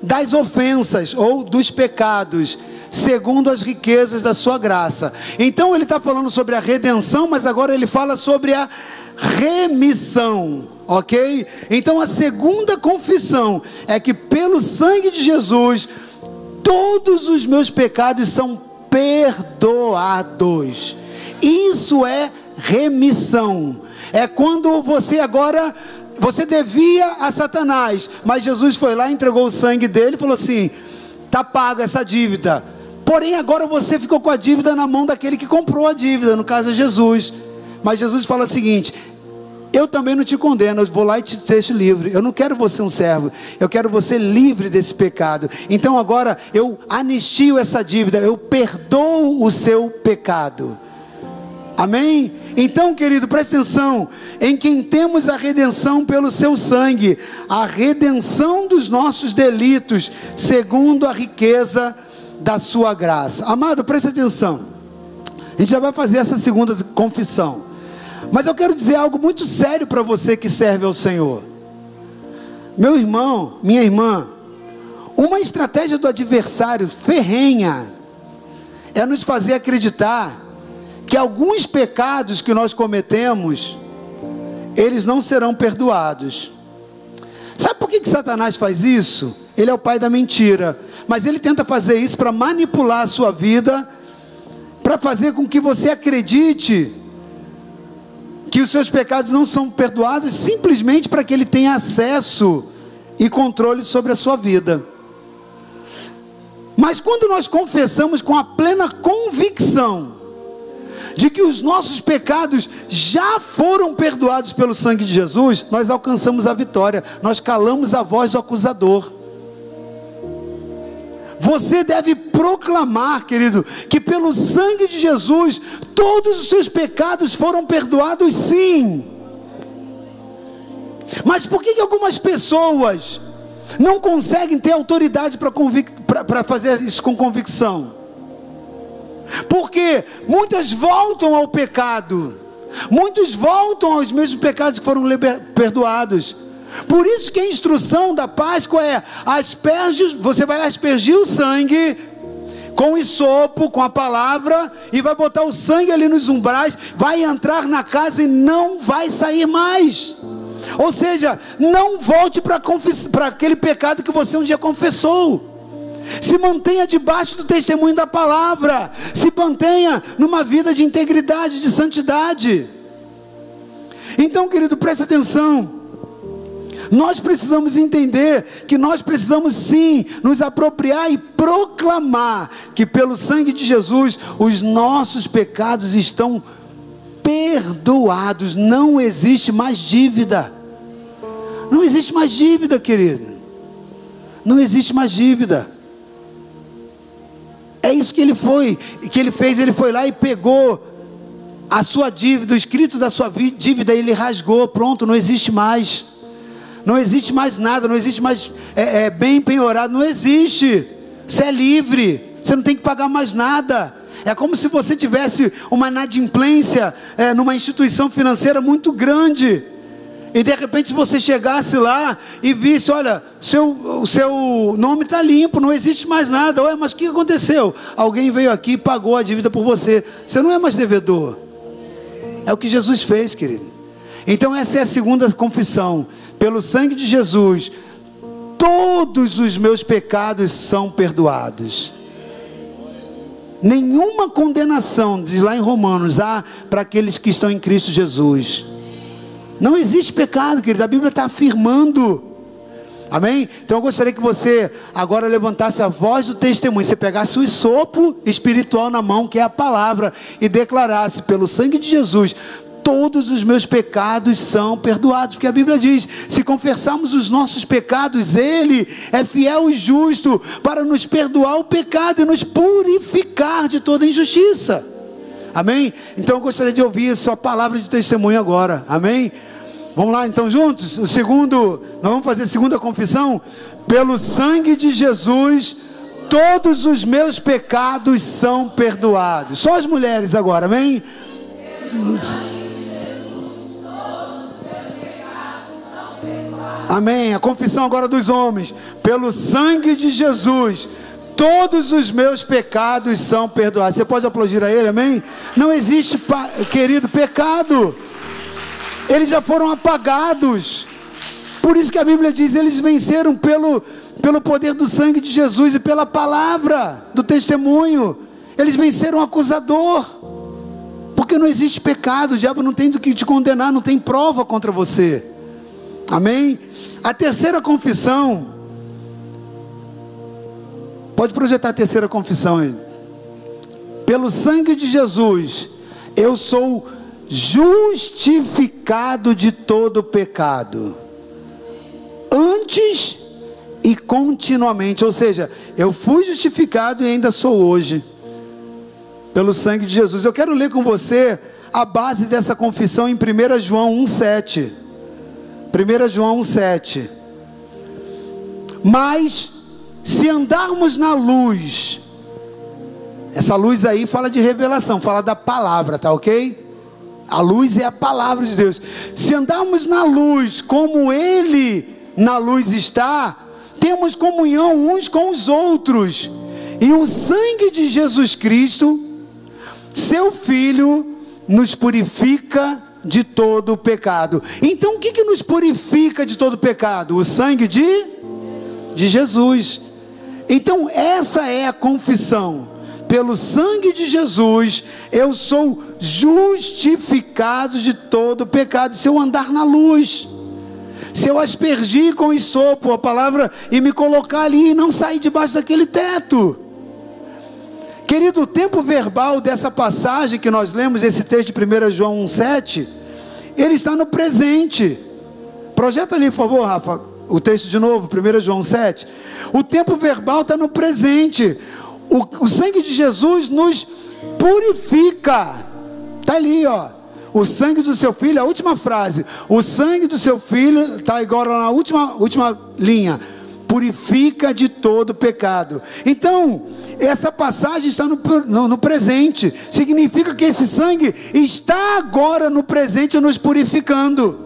das ofensas ou dos pecados, segundo as riquezas da sua graça." Então ele está falando sobre a redenção, mas agora ele fala sobre a remissão. Ok? Então a segunda confissão é que pelo sangue de Jesus, todos os meus pecados são perdoados. Isso é remissão. É quando você agora você devia a Satanás, mas Jesus foi lá, entregou o sangue dele e falou assim: "Tá paga essa dívida". Porém, agora você ficou com a dívida na mão daquele que comprou a dívida, no caso é Jesus. Mas Jesus fala o seguinte: eu também não te condeno, eu vou lá e te deixo livre. Eu não quero você um servo, eu quero você livre desse pecado. Então agora eu anistio essa dívida, eu perdoo o seu pecado. Amém? Então, querido, presta atenção: em quem temos a redenção pelo seu sangue, a redenção dos nossos delitos, segundo a riqueza da sua graça. Amado, presta atenção. A gente já vai fazer essa segunda confissão. Mas eu quero dizer algo muito sério para você que serve ao Senhor. Meu irmão, minha irmã, uma estratégia do adversário ferrenha é nos fazer acreditar que alguns pecados que nós cometemos, eles não serão perdoados. Sabe por que, que Satanás faz isso? Ele é o pai da mentira. Mas ele tenta fazer isso para manipular a sua vida, para fazer com que você acredite que os seus pecados não são perdoados simplesmente para que ele tenha acesso e controle sobre a sua vida. Mas quando nós confessamos com a plena convicção de que os nossos pecados já foram perdoados pelo sangue de Jesus, nós alcançamos a vitória, nós calamos a voz do acusador. Você deve proclamar, querido, que pelo sangue de Jesus todos os seus pecados foram perdoados, sim. Mas por que, que algumas pessoas não conseguem ter autoridade para fazer isso com convicção? Porque muitas voltam ao pecado, muitos voltam aos mesmos pecados que foram perdoados. Por isso que a instrução da Páscoa é: asperge, você vai aspergir o sangue com o isopo, com a palavra, e vai botar o sangue ali nos umbrais, vai entrar na casa e não vai sair mais. Ou seja, não volte para aquele pecado que você um dia confessou. Se mantenha debaixo do testemunho da palavra. Se mantenha numa vida de integridade, de santidade. Então, querido, preste atenção. Nós precisamos entender que nós precisamos sim nos apropriar e proclamar que pelo sangue de Jesus os nossos pecados estão perdoados, não existe mais dívida. Não existe mais dívida, querido. Não existe mais dívida. É isso que ele foi, que ele fez, ele foi lá e pegou a sua dívida, o escrito da sua dívida, ele rasgou, pronto, não existe mais. Não existe mais nada, não existe mais é, é, bem penhorado, não existe. Você é livre, você não tem que pagar mais nada. É como se você tivesse uma inadimplência é, numa instituição financeira muito grande. E de repente você chegasse lá e visse, olha, seu, o seu nome está limpo, não existe mais nada. Ué, mas o que aconteceu? Alguém veio aqui e pagou a dívida por você. Você não é mais devedor. É o que Jesus fez, querido. Então essa é a segunda confissão. Pelo sangue de Jesus, todos os meus pecados são perdoados. Nenhuma condenação, diz lá em Romanos, há para aqueles que estão em Cristo Jesus. Não existe pecado, querido. A Bíblia está afirmando. Amém? Então eu gostaria que você agora levantasse a voz do testemunho, você pegasse o sopro espiritual na mão, que é a palavra, e declarasse pelo sangue de Jesus: todos os meus pecados são perdoados, porque a Bíblia diz: se confessarmos os nossos pecados, Ele é fiel e justo para nos perdoar o pecado e nos purificar de toda injustiça. Amém? Então eu gostaria de ouvir sua palavra de testemunho agora. Amém? Vamos lá então juntos? O segundo, nós vamos fazer a segunda confissão. Pelo sangue de Jesus, todos os meus pecados são perdoados. Só as mulheres agora, amém? Amém. A confissão agora dos homens. Pelo sangue de Jesus, todos os meus pecados são perdoados. Você pode aplaudir a Ele, amém? Não existe, querido, pecado eles já foram apagados. Por isso que a Bíblia diz: eles venceram pelo, pelo poder do sangue de Jesus e pela palavra do testemunho. Eles venceram o acusador. Porque não existe pecado, o diabo não tem do que te condenar, não tem prova contra você. Amém? A terceira confissão. Pode projetar a terceira confissão aí. Pelo sangue de Jesus, eu sou justificado de todo pecado, antes e continuamente, ou seja, eu fui justificado e ainda sou hoje, pelo sangue de Jesus. Eu quero ler com você a base dessa confissão em 1 João 1,7. 1 João 1,7. Mas, se andarmos na luz, essa luz aí fala de revelação, fala da palavra, tá ok? A luz é a palavra de Deus. Se andarmos na luz como Ele na luz está, temos comunhão uns com os outros. E o sangue de Jesus Cristo, seu Filho, nos purifica de todo o pecado. Então o que, que nos purifica de todo o pecado? O sangue de, de Jesus. Então essa é a confissão pelo sangue de Jesus, eu sou justificado de todo pecado, se eu andar na luz, se eu aspergir com isopo a palavra e me colocar ali e não sair debaixo daquele teto. Querido, o tempo verbal dessa passagem que nós lemos, esse texto de 1 João 1,7, ele está no presente. Projeta ali, por favor, Rafa. o texto de novo, 1 João 7. O tempo verbal está no presente. O, o sangue de Jesus nos purifica. Está ali, ó. O sangue do seu filho, a última frase. O sangue do seu filho, está agora na última, última linha. Purifica de todo pecado. Então, essa passagem está no, no, no, presente. Significa que esse sangue está agora no presente nos purificando.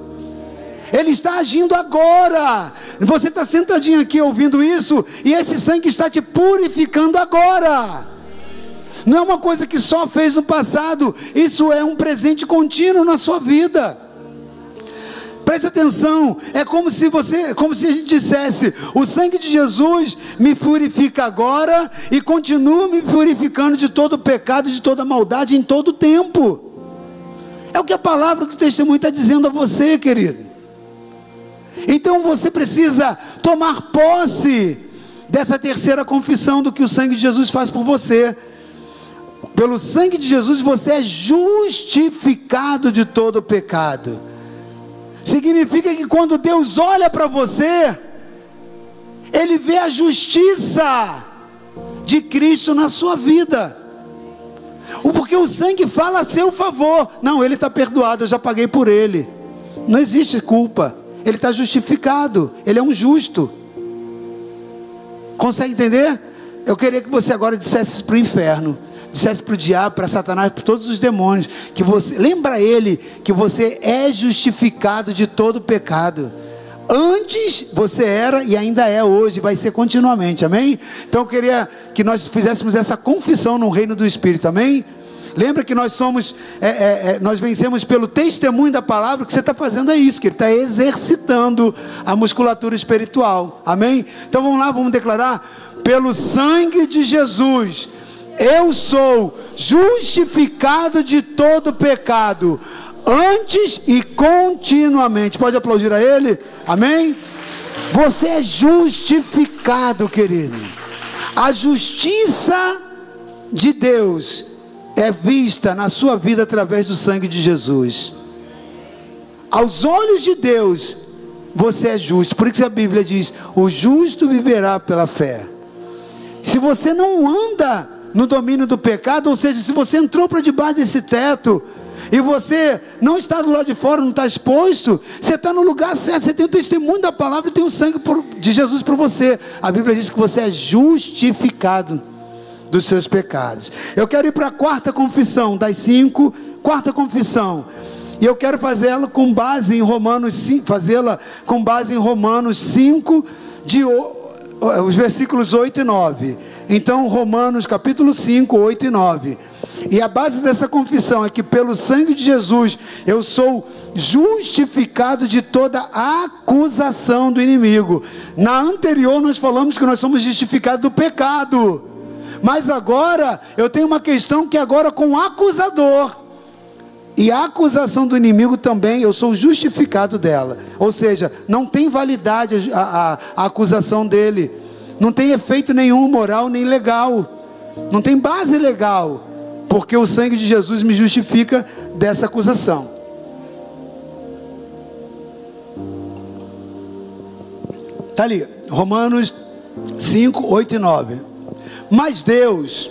Ele está agindo agora. Você está sentadinho aqui ouvindo isso, e esse sangue está te purificando agora. Não é uma coisa que só fez no passado, isso é um presente contínuo na sua vida. Preste atenção, é como se você, como se a gente dissesse: o sangue de Jesus me purifica agora e continua me purificando de todo pecado, de toda maldade em todo tempo. É o que a palavra do testemunho está dizendo a você, querido. Então você precisa tomar posse dessa terceira confissão do que o sangue de Jesus faz por você. Pelo sangue de Jesus você é justificado de todo pecado. Significa que quando Deus olha para você, Ele vê a justiça de Cristo na sua vida. Porque o sangue fala a seu favor. Não, ele está perdoado, eu já paguei por ele. Não existe culpa. Ele está justificado. Ele é um justo. Consegue entender? Eu queria que você agora dissesse para o inferno dissesse para o diabo, para Satanás, para todos os demônios, que você, lembra ele que você é justificado de todo pecado. Antes você era e ainda é hoje, vai ser continuamente, amém? Então eu queria que nós fizéssemos essa confissão no reino do Espírito, amém? Lembra que nós somos, é, é, é, nós vencemos pelo testemunho da palavra, o que você está fazendo é isso, que ele está exercitando a musculatura espiritual, amém? Então vamos lá, vamos declarar, pelo sangue de Jesus, eu sou justificado de todo pecado, antes e continuamente. Pode aplaudir a Ele? Amém? Você é justificado, querido. A justiça de Deus é vista na sua vida através do sangue de Jesus. Aos olhos de Deus, você é justo. Por isso a Bíblia diz: o justo viverá pela fé. Se você não anda no domínio do pecado, ou seja, se você entrou para debaixo desse teto, e você não está do lado de fora, não está exposto, você está no lugar certo, você tem o testemunho da palavra e tem o sangue de Jesus por você. A Bíblia diz que você é justificado dos seus pecados. Eu quero ir para a quarta confissão, das cinco, quarta confissão. E eu quero fazê-la com base em Romanos 5, fazê-la com base em Romanos 5, de, os versículos 8 e 9. Então, Romanos capítulo 5, 8 e 9. E a base dessa confissão é que pelo sangue de Jesus eu sou justificado de toda acusação do inimigo. Na anterior nós falamos que nós somos justificados do pecado. Mas agora eu tenho uma questão que agora com o acusador. E a acusação do inimigo também, eu sou justificado dela. Ou seja, não tem validade a, a, a acusação dele não tem efeito nenhum moral nem legal, não tem base legal, porque o sangue de Jesus me justifica dessa acusação. Está ali, Romanos 5, 8 e 9. Mas Deus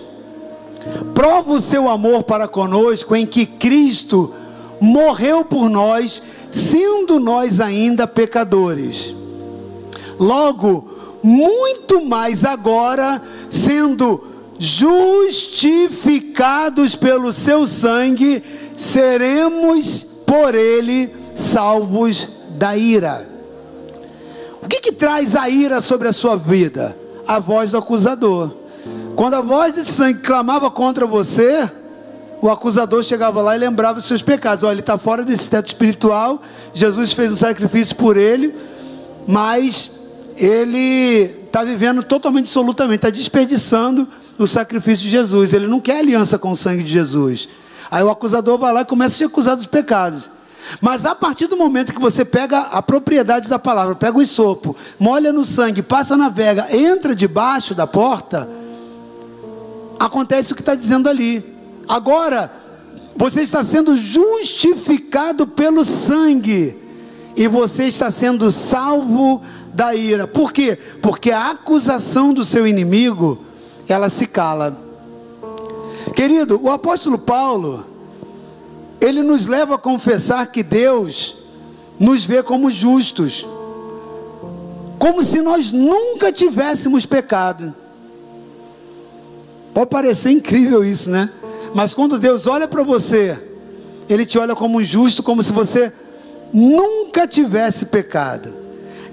prova o seu amor para conosco em que Cristo morreu por nós, sendo nós ainda pecadores. Logo, muito mais agora, sendo justificados pelo seu sangue, seremos por ele salvos da ira. O que, que traz a ira sobre a sua vida? A voz do acusador. Quando a voz de sangue clamava contra você, o acusador chegava lá e lembrava os seus pecados. Olha, ele está fora desse teto espiritual. Jesus fez um sacrifício por ele, mas ele está vivendo totalmente, absolutamente, está desperdiçando o sacrifício de Jesus. Ele não quer aliança com o sangue de Jesus. Aí o acusador vai lá e começa a te acusar dos pecados. Mas a partir do momento que você pega a propriedade da palavra, pega o isopo, molha no sangue, passa na vega, entra debaixo da porta, acontece o que está dizendo ali. Agora, você está sendo justificado pelo sangue, e você está sendo salvo da ira. Por quê? Porque a acusação do seu inimigo, ela se cala. Querido, o apóstolo Paulo, ele nos leva a confessar que Deus nos vê como justos, como se nós nunca tivéssemos pecado. Pode parecer incrível isso, né? Mas quando Deus olha para você, Ele te olha como justo, como se você nunca tivesse pecado.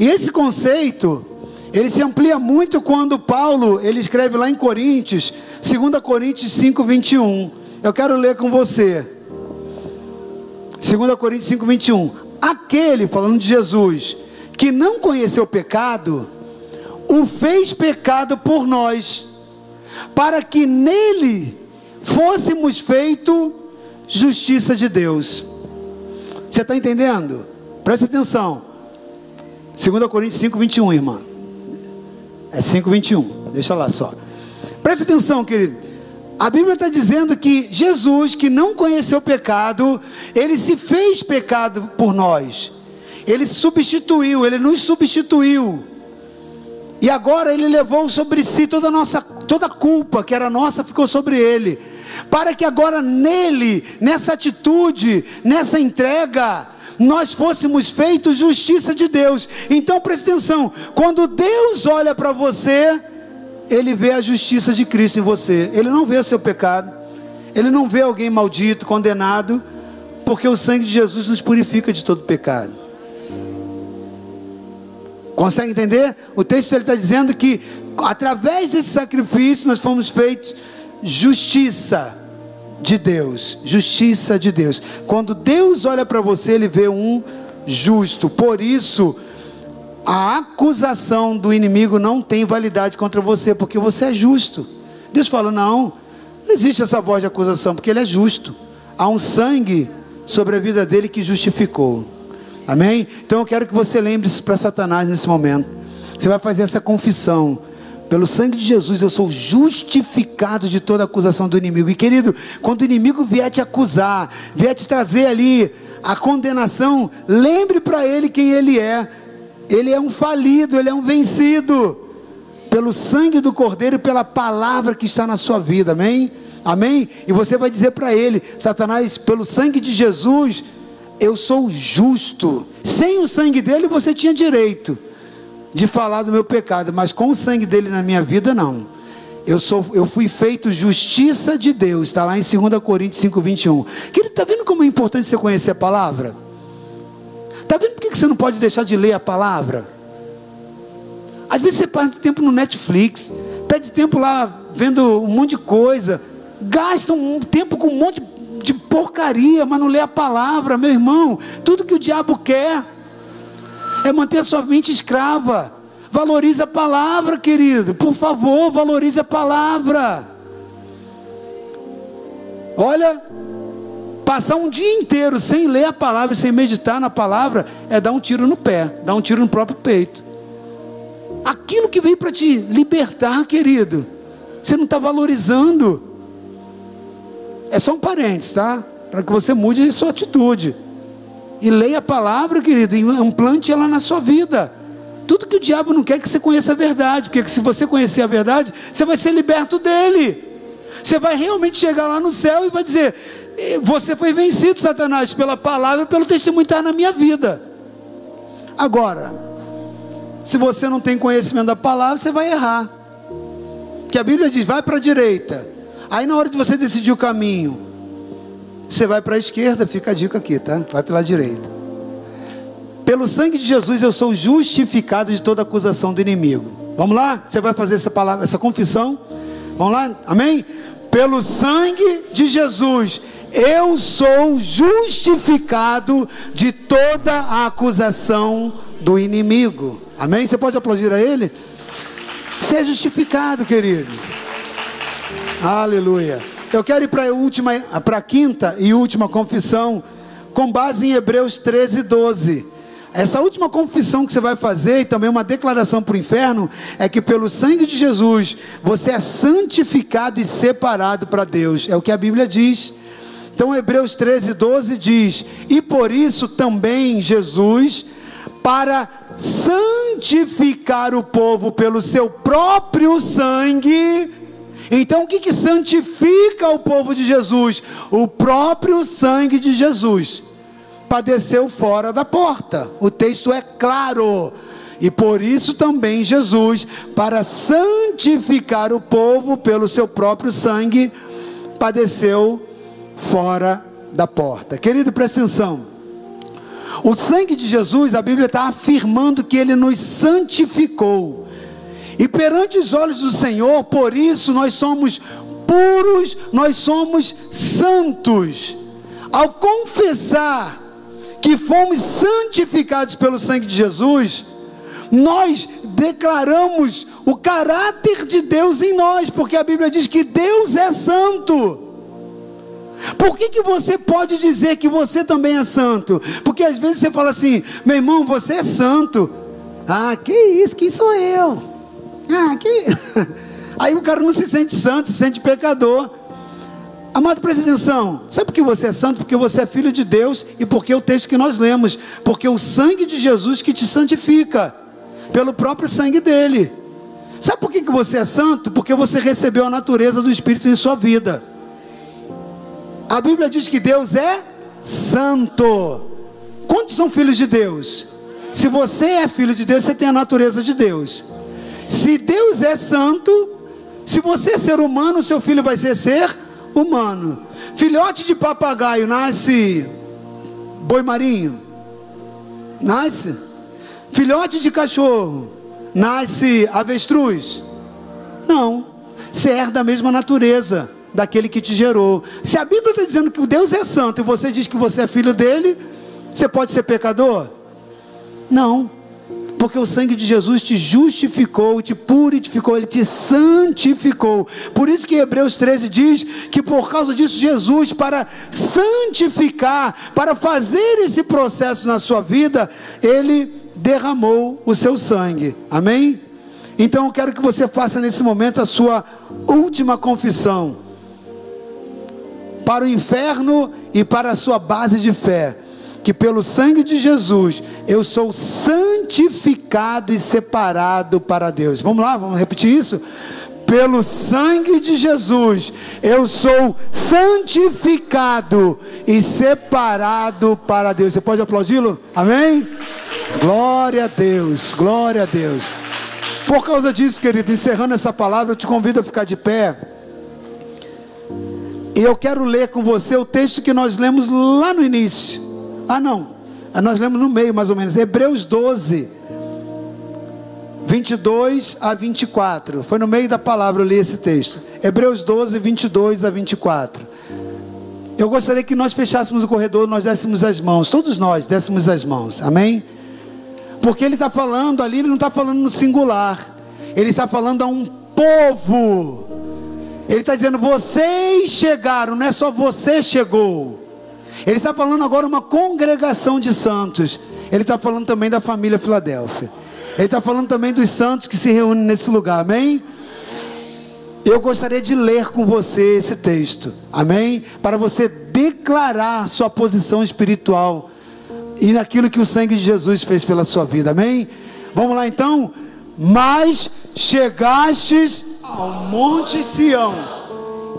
E esse conceito, ele se amplia muito quando Paulo, ele escreve lá em Coríntios, 2 Coríntios 5, 21. Eu quero ler com você. 2 Coríntios 5, 21. Aquele, falando de Jesus, que não conheceu pecado, o fez pecado por nós, para que nele fôssemos feito justiça de Deus. Você está entendendo? Preste atenção. 2 Coríntios 5, 21, irmã. É 5, 21. Deixa lá só. Preste atenção, querido. A Bíblia está dizendo que Jesus, que não conheceu pecado, ele se fez pecado por nós. Ele substituiu, ele nos substituiu. E agora ele levou sobre si toda a nossa, toda a culpa que era nossa ficou sobre ele para que agora nele, nessa atitude, nessa entrega, nós fôssemos feitos justiça de Deus. Então preste atenção: quando Deus olha para você, Ele vê a justiça de Cristo em você, Ele não vê o seu pecado, Ele não vê alguém maldito, condenado, porque o sangue de Jesus nos purifica de todo pecado. Consegue entender? O texto está dizendo que através desse sacrifício nós fomos feitos justiça de Deus, justiça de Deus. Quando Deus olha para você, ele vê um justo. Por isso, a acusação do inimigo não tem validade contra você, porque você é justo. Deus fala: não, não existe essa voz de acusação, porque ele é justo. Há um sangue sobre a vida dele que justificou. Amém? Então eu quero que você lembre isso para Satanás nesse momento. Você vai fazer essa confissão. Pelo sangue de Jesus eu sou justificado de toda acusação do inimigo. E querido, quando o inimigo vier te acusar, vier te trazer ali a condenação, lembre para ele quem ele é. Ele é um falido, ele é um vencido. Pelo sangue do Cordeiro e pela palavra que está na sua vida, amém? Amém? E você vai dizer para ele: Satanás, pelo sangue de Jesus, eu sou justo. Sem o sangue dele você tinha direito de falar do meu pecado, mas com o sangue dele na minha vida, não. Eu, sou, eu fui feito justiça de Deus, está lá em 2 Coríntios 5, 21. Querido, está vendo como é importante você conhecer a palavra? Está vendo por que você não pode deixar de ler a palavra? Às vezes você perde tempo no Netflix, perde tempo lá vendo um monte de coisa, gasta um tempo com um monte de porcaria, mas não lê a palavra, meu irmão. Tudo que o diabo quer é manter a sua mente escrava. Valorize a palavra, querido. Por favor, valorize a palavra. Olha, passar um dia inteiro sem ler a palavra, sem meditar na palavra, é dar um tiro no pé, dar um tiro no próprio peito. Aquilo que veio para te libertar, querido, você não está valorizando. É só um parênteses, tá? Para que você mude a sua atitude. E leia a palavra, querido, e implante ela na sua vida. Tudo que o diabo não quer é que você conheça a verdade, porque se você conhecer a verdade, você vai ser liberto dele. Você vai realmente chegar lá no céu e vai dizer: Você foi vencido, Satanás, pela palavra e pelo testemunho que está na minha vida. Agora, se você não tem conhecimento da palavra, você vai errar. Que a Bíblia diz: vai para a direita. Aí na hora de você decidir o caminho, você vai para a esquerda, fica a dica aqui, tá? Vai pela direita. Pelo sangue de Jesus eu sou justificado de toda acusação do inimigo. Vamos lá? Você vai fazer essa palavra, essa confissão? Vamos lá? Amém? Pelo sangue de Jesus eu sou justificado de toda a acusação do inimigo. Amém? Você pode aplaudir a ele? Você é justificado, querido. Aleluia. Eu quero ir para a última, para a quinta e última confissão, com base em Hebreus 13, 12. Essa última confissão que você vai fazer, e também uma declaração para o inferno, é que pelo sangue de Jesus você é santificado e separado para Deus. É o que a Bíblia diz. Então, Hebreus 13, 12 diz: E por isso também Jesus, para santificar o povo pelo seu próprio sangue. Então, o que, que santifica o povo de Jesus? O próprio sangue de Jesus. Padeceu fora da porta. O texto é claro. E por isso também Jesus, para santificar o povo pelo seu próprio sangue, padeceu fora da porta. Querido, presta atenção. O sangue de Jesus, a Bíblia está afirmando que ele nos santificou. E perante os olhos do Senhor, por isso nós somos puros, nós somos santos. Ao confessar que fomos santificados pelo sangue de Jesus, nós declaramos o caráter de Deus em nós, porque a Bíblia diz que Deus é santo. Por que, que você pode dizer que você também é santo? Porque às vezes você fala assim, meu irmão, você é santo. Ah, que isso, quem sou eu? Ah, que. Aí o cara não se sente santo, se sente pecador. Amado, preste. Sabe por que você é santo? Porque você é filho de Deus e porque é o texto que nós lemos. Porque o sangue de Jesus que te santifica pelo próprio sangue dele. Sabe por que, que você é santo? Porque você recebeu a natureza do Espírito em sua vida. A Bíblia diz que Deus é santo. Quantos são filhos de Deus? Se você é filho de Deus, você tem a natureza de Deus. Se Deus é santo, se você é ser humano, seu filho vai ser ser humano. Filhote de papagaio nasce boi marinho? Nasce? Filhote de cachorro, nasce avestruz? Não. Você herda a mesma natureza daquele que te gerou. Se a Bíblia está dizendo que Deus é santo e você diz que você é filho dele, você pode ser pecador? Não. Porque o sangue de Jesus te justificou, te purificou, ele te santificou. Por isso que Hebreus 13 diz que por causa disso Jesus para santificar, para fazer esse processo na sua vida, ele derramou o seu sangue. Amém? Então eu quero que você faça nesse momento a sua última confissão. Para o inferno e para a sua base de fé. Que pelo sangue de Jesus eu sou santificado e separado para Deus. Vamos lá, vamos repetir isso? pelo sangue de Jesus, eu sou santificado e separado para Deus. Você pode aplaudi-lo? Amém? Glória a Deus, glória a Deus. Por causa disso, querido, encerrando essa palavra, eu te convido a ficar de pé. E eu quero ler com você o texto que nós lemos lá no início. Ah, não. Nós lemos no meio, mais ou menos. Hebreus 12, 22 a 24. Foi no meio da palavra eu li esse texto. Hebreus 12, 22 a 24. Eu gostaria que nós fechássemos o corredor, nós dessemos as mãos. Todos nós dessemos as mãos. Amém? Porque ele está falando ali, ele não está falando no singular. Ele está falando a um povo. Ele está dizendo: vocês chegaram, não é só você chegou. Ele está falando agora uma congregação de santos. Ele está falando também da família Filadélfia. Ele está falando também dos santos que se reúnem nesse lugar. Amém? Eu gostaria de ler com você esse texto. Amém? Para você declarar sua posição espiritual e naquilo que o sangue de Jesus fez pela sua vida, amém? Vamos lá então? Mas chegastes ao Monte Sião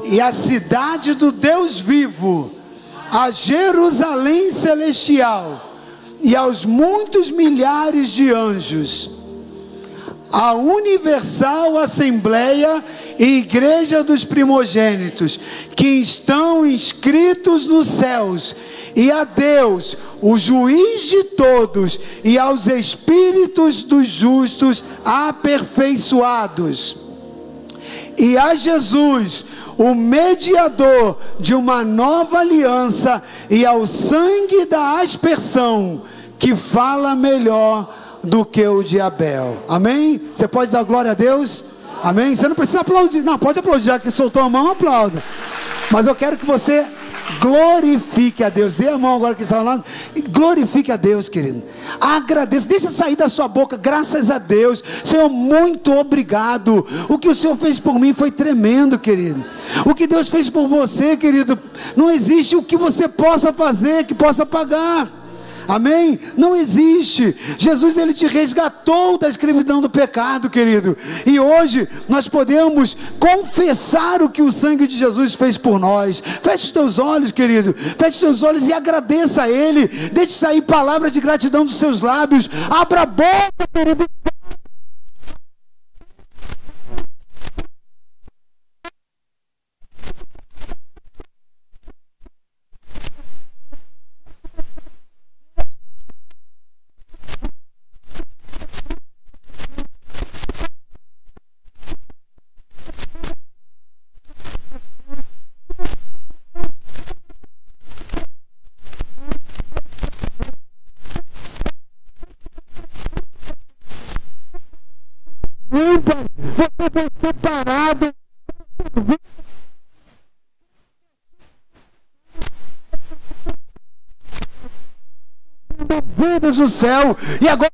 e à cidade do Deus vivo, a Jerusalém celestial e aos muitos milhares de anjos, a universal assembleia e igreja dos primogênitos que estão inscritos nos céus e a Deus, o juiz de todos, e aos espíritos dos justos aperfeiçoados, e a Jesus, o mediador de uma nova aliança, e ao sangue da aspersão, que fala melhor do que o de Abel. Amém? Você pode dar glória a Deus? Amém? Você não precisa aplaudir. Não, pode aplaudir, já que soltou a mão, aplauda. Mas eu quero que você Glorifique a Deus. Dê a mão agora que está falando. Glorifique a Deus, querido. Agradeça. Deixa sair da sua boca. Graças a Deus. Senhor, muito obrigado. O que o Senhor fez por mim foi tremendo, querido. O que Deus fez por você, querido. Não existe o que você possa fazer que possa pagar. Amém? Não existe. Jesus ele te resgatou da escravidão do pecado, querido. E hoje nós podemos confessar o que o sangue de Jesus fez por nós. Feche os teus olhos, querido. Feche os teus olhos e agradeça a Ele. Deixe sair palavras de gratidão dos seus lábios. Abra a boca, querido. Vidas do céu, e agora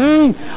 Amém?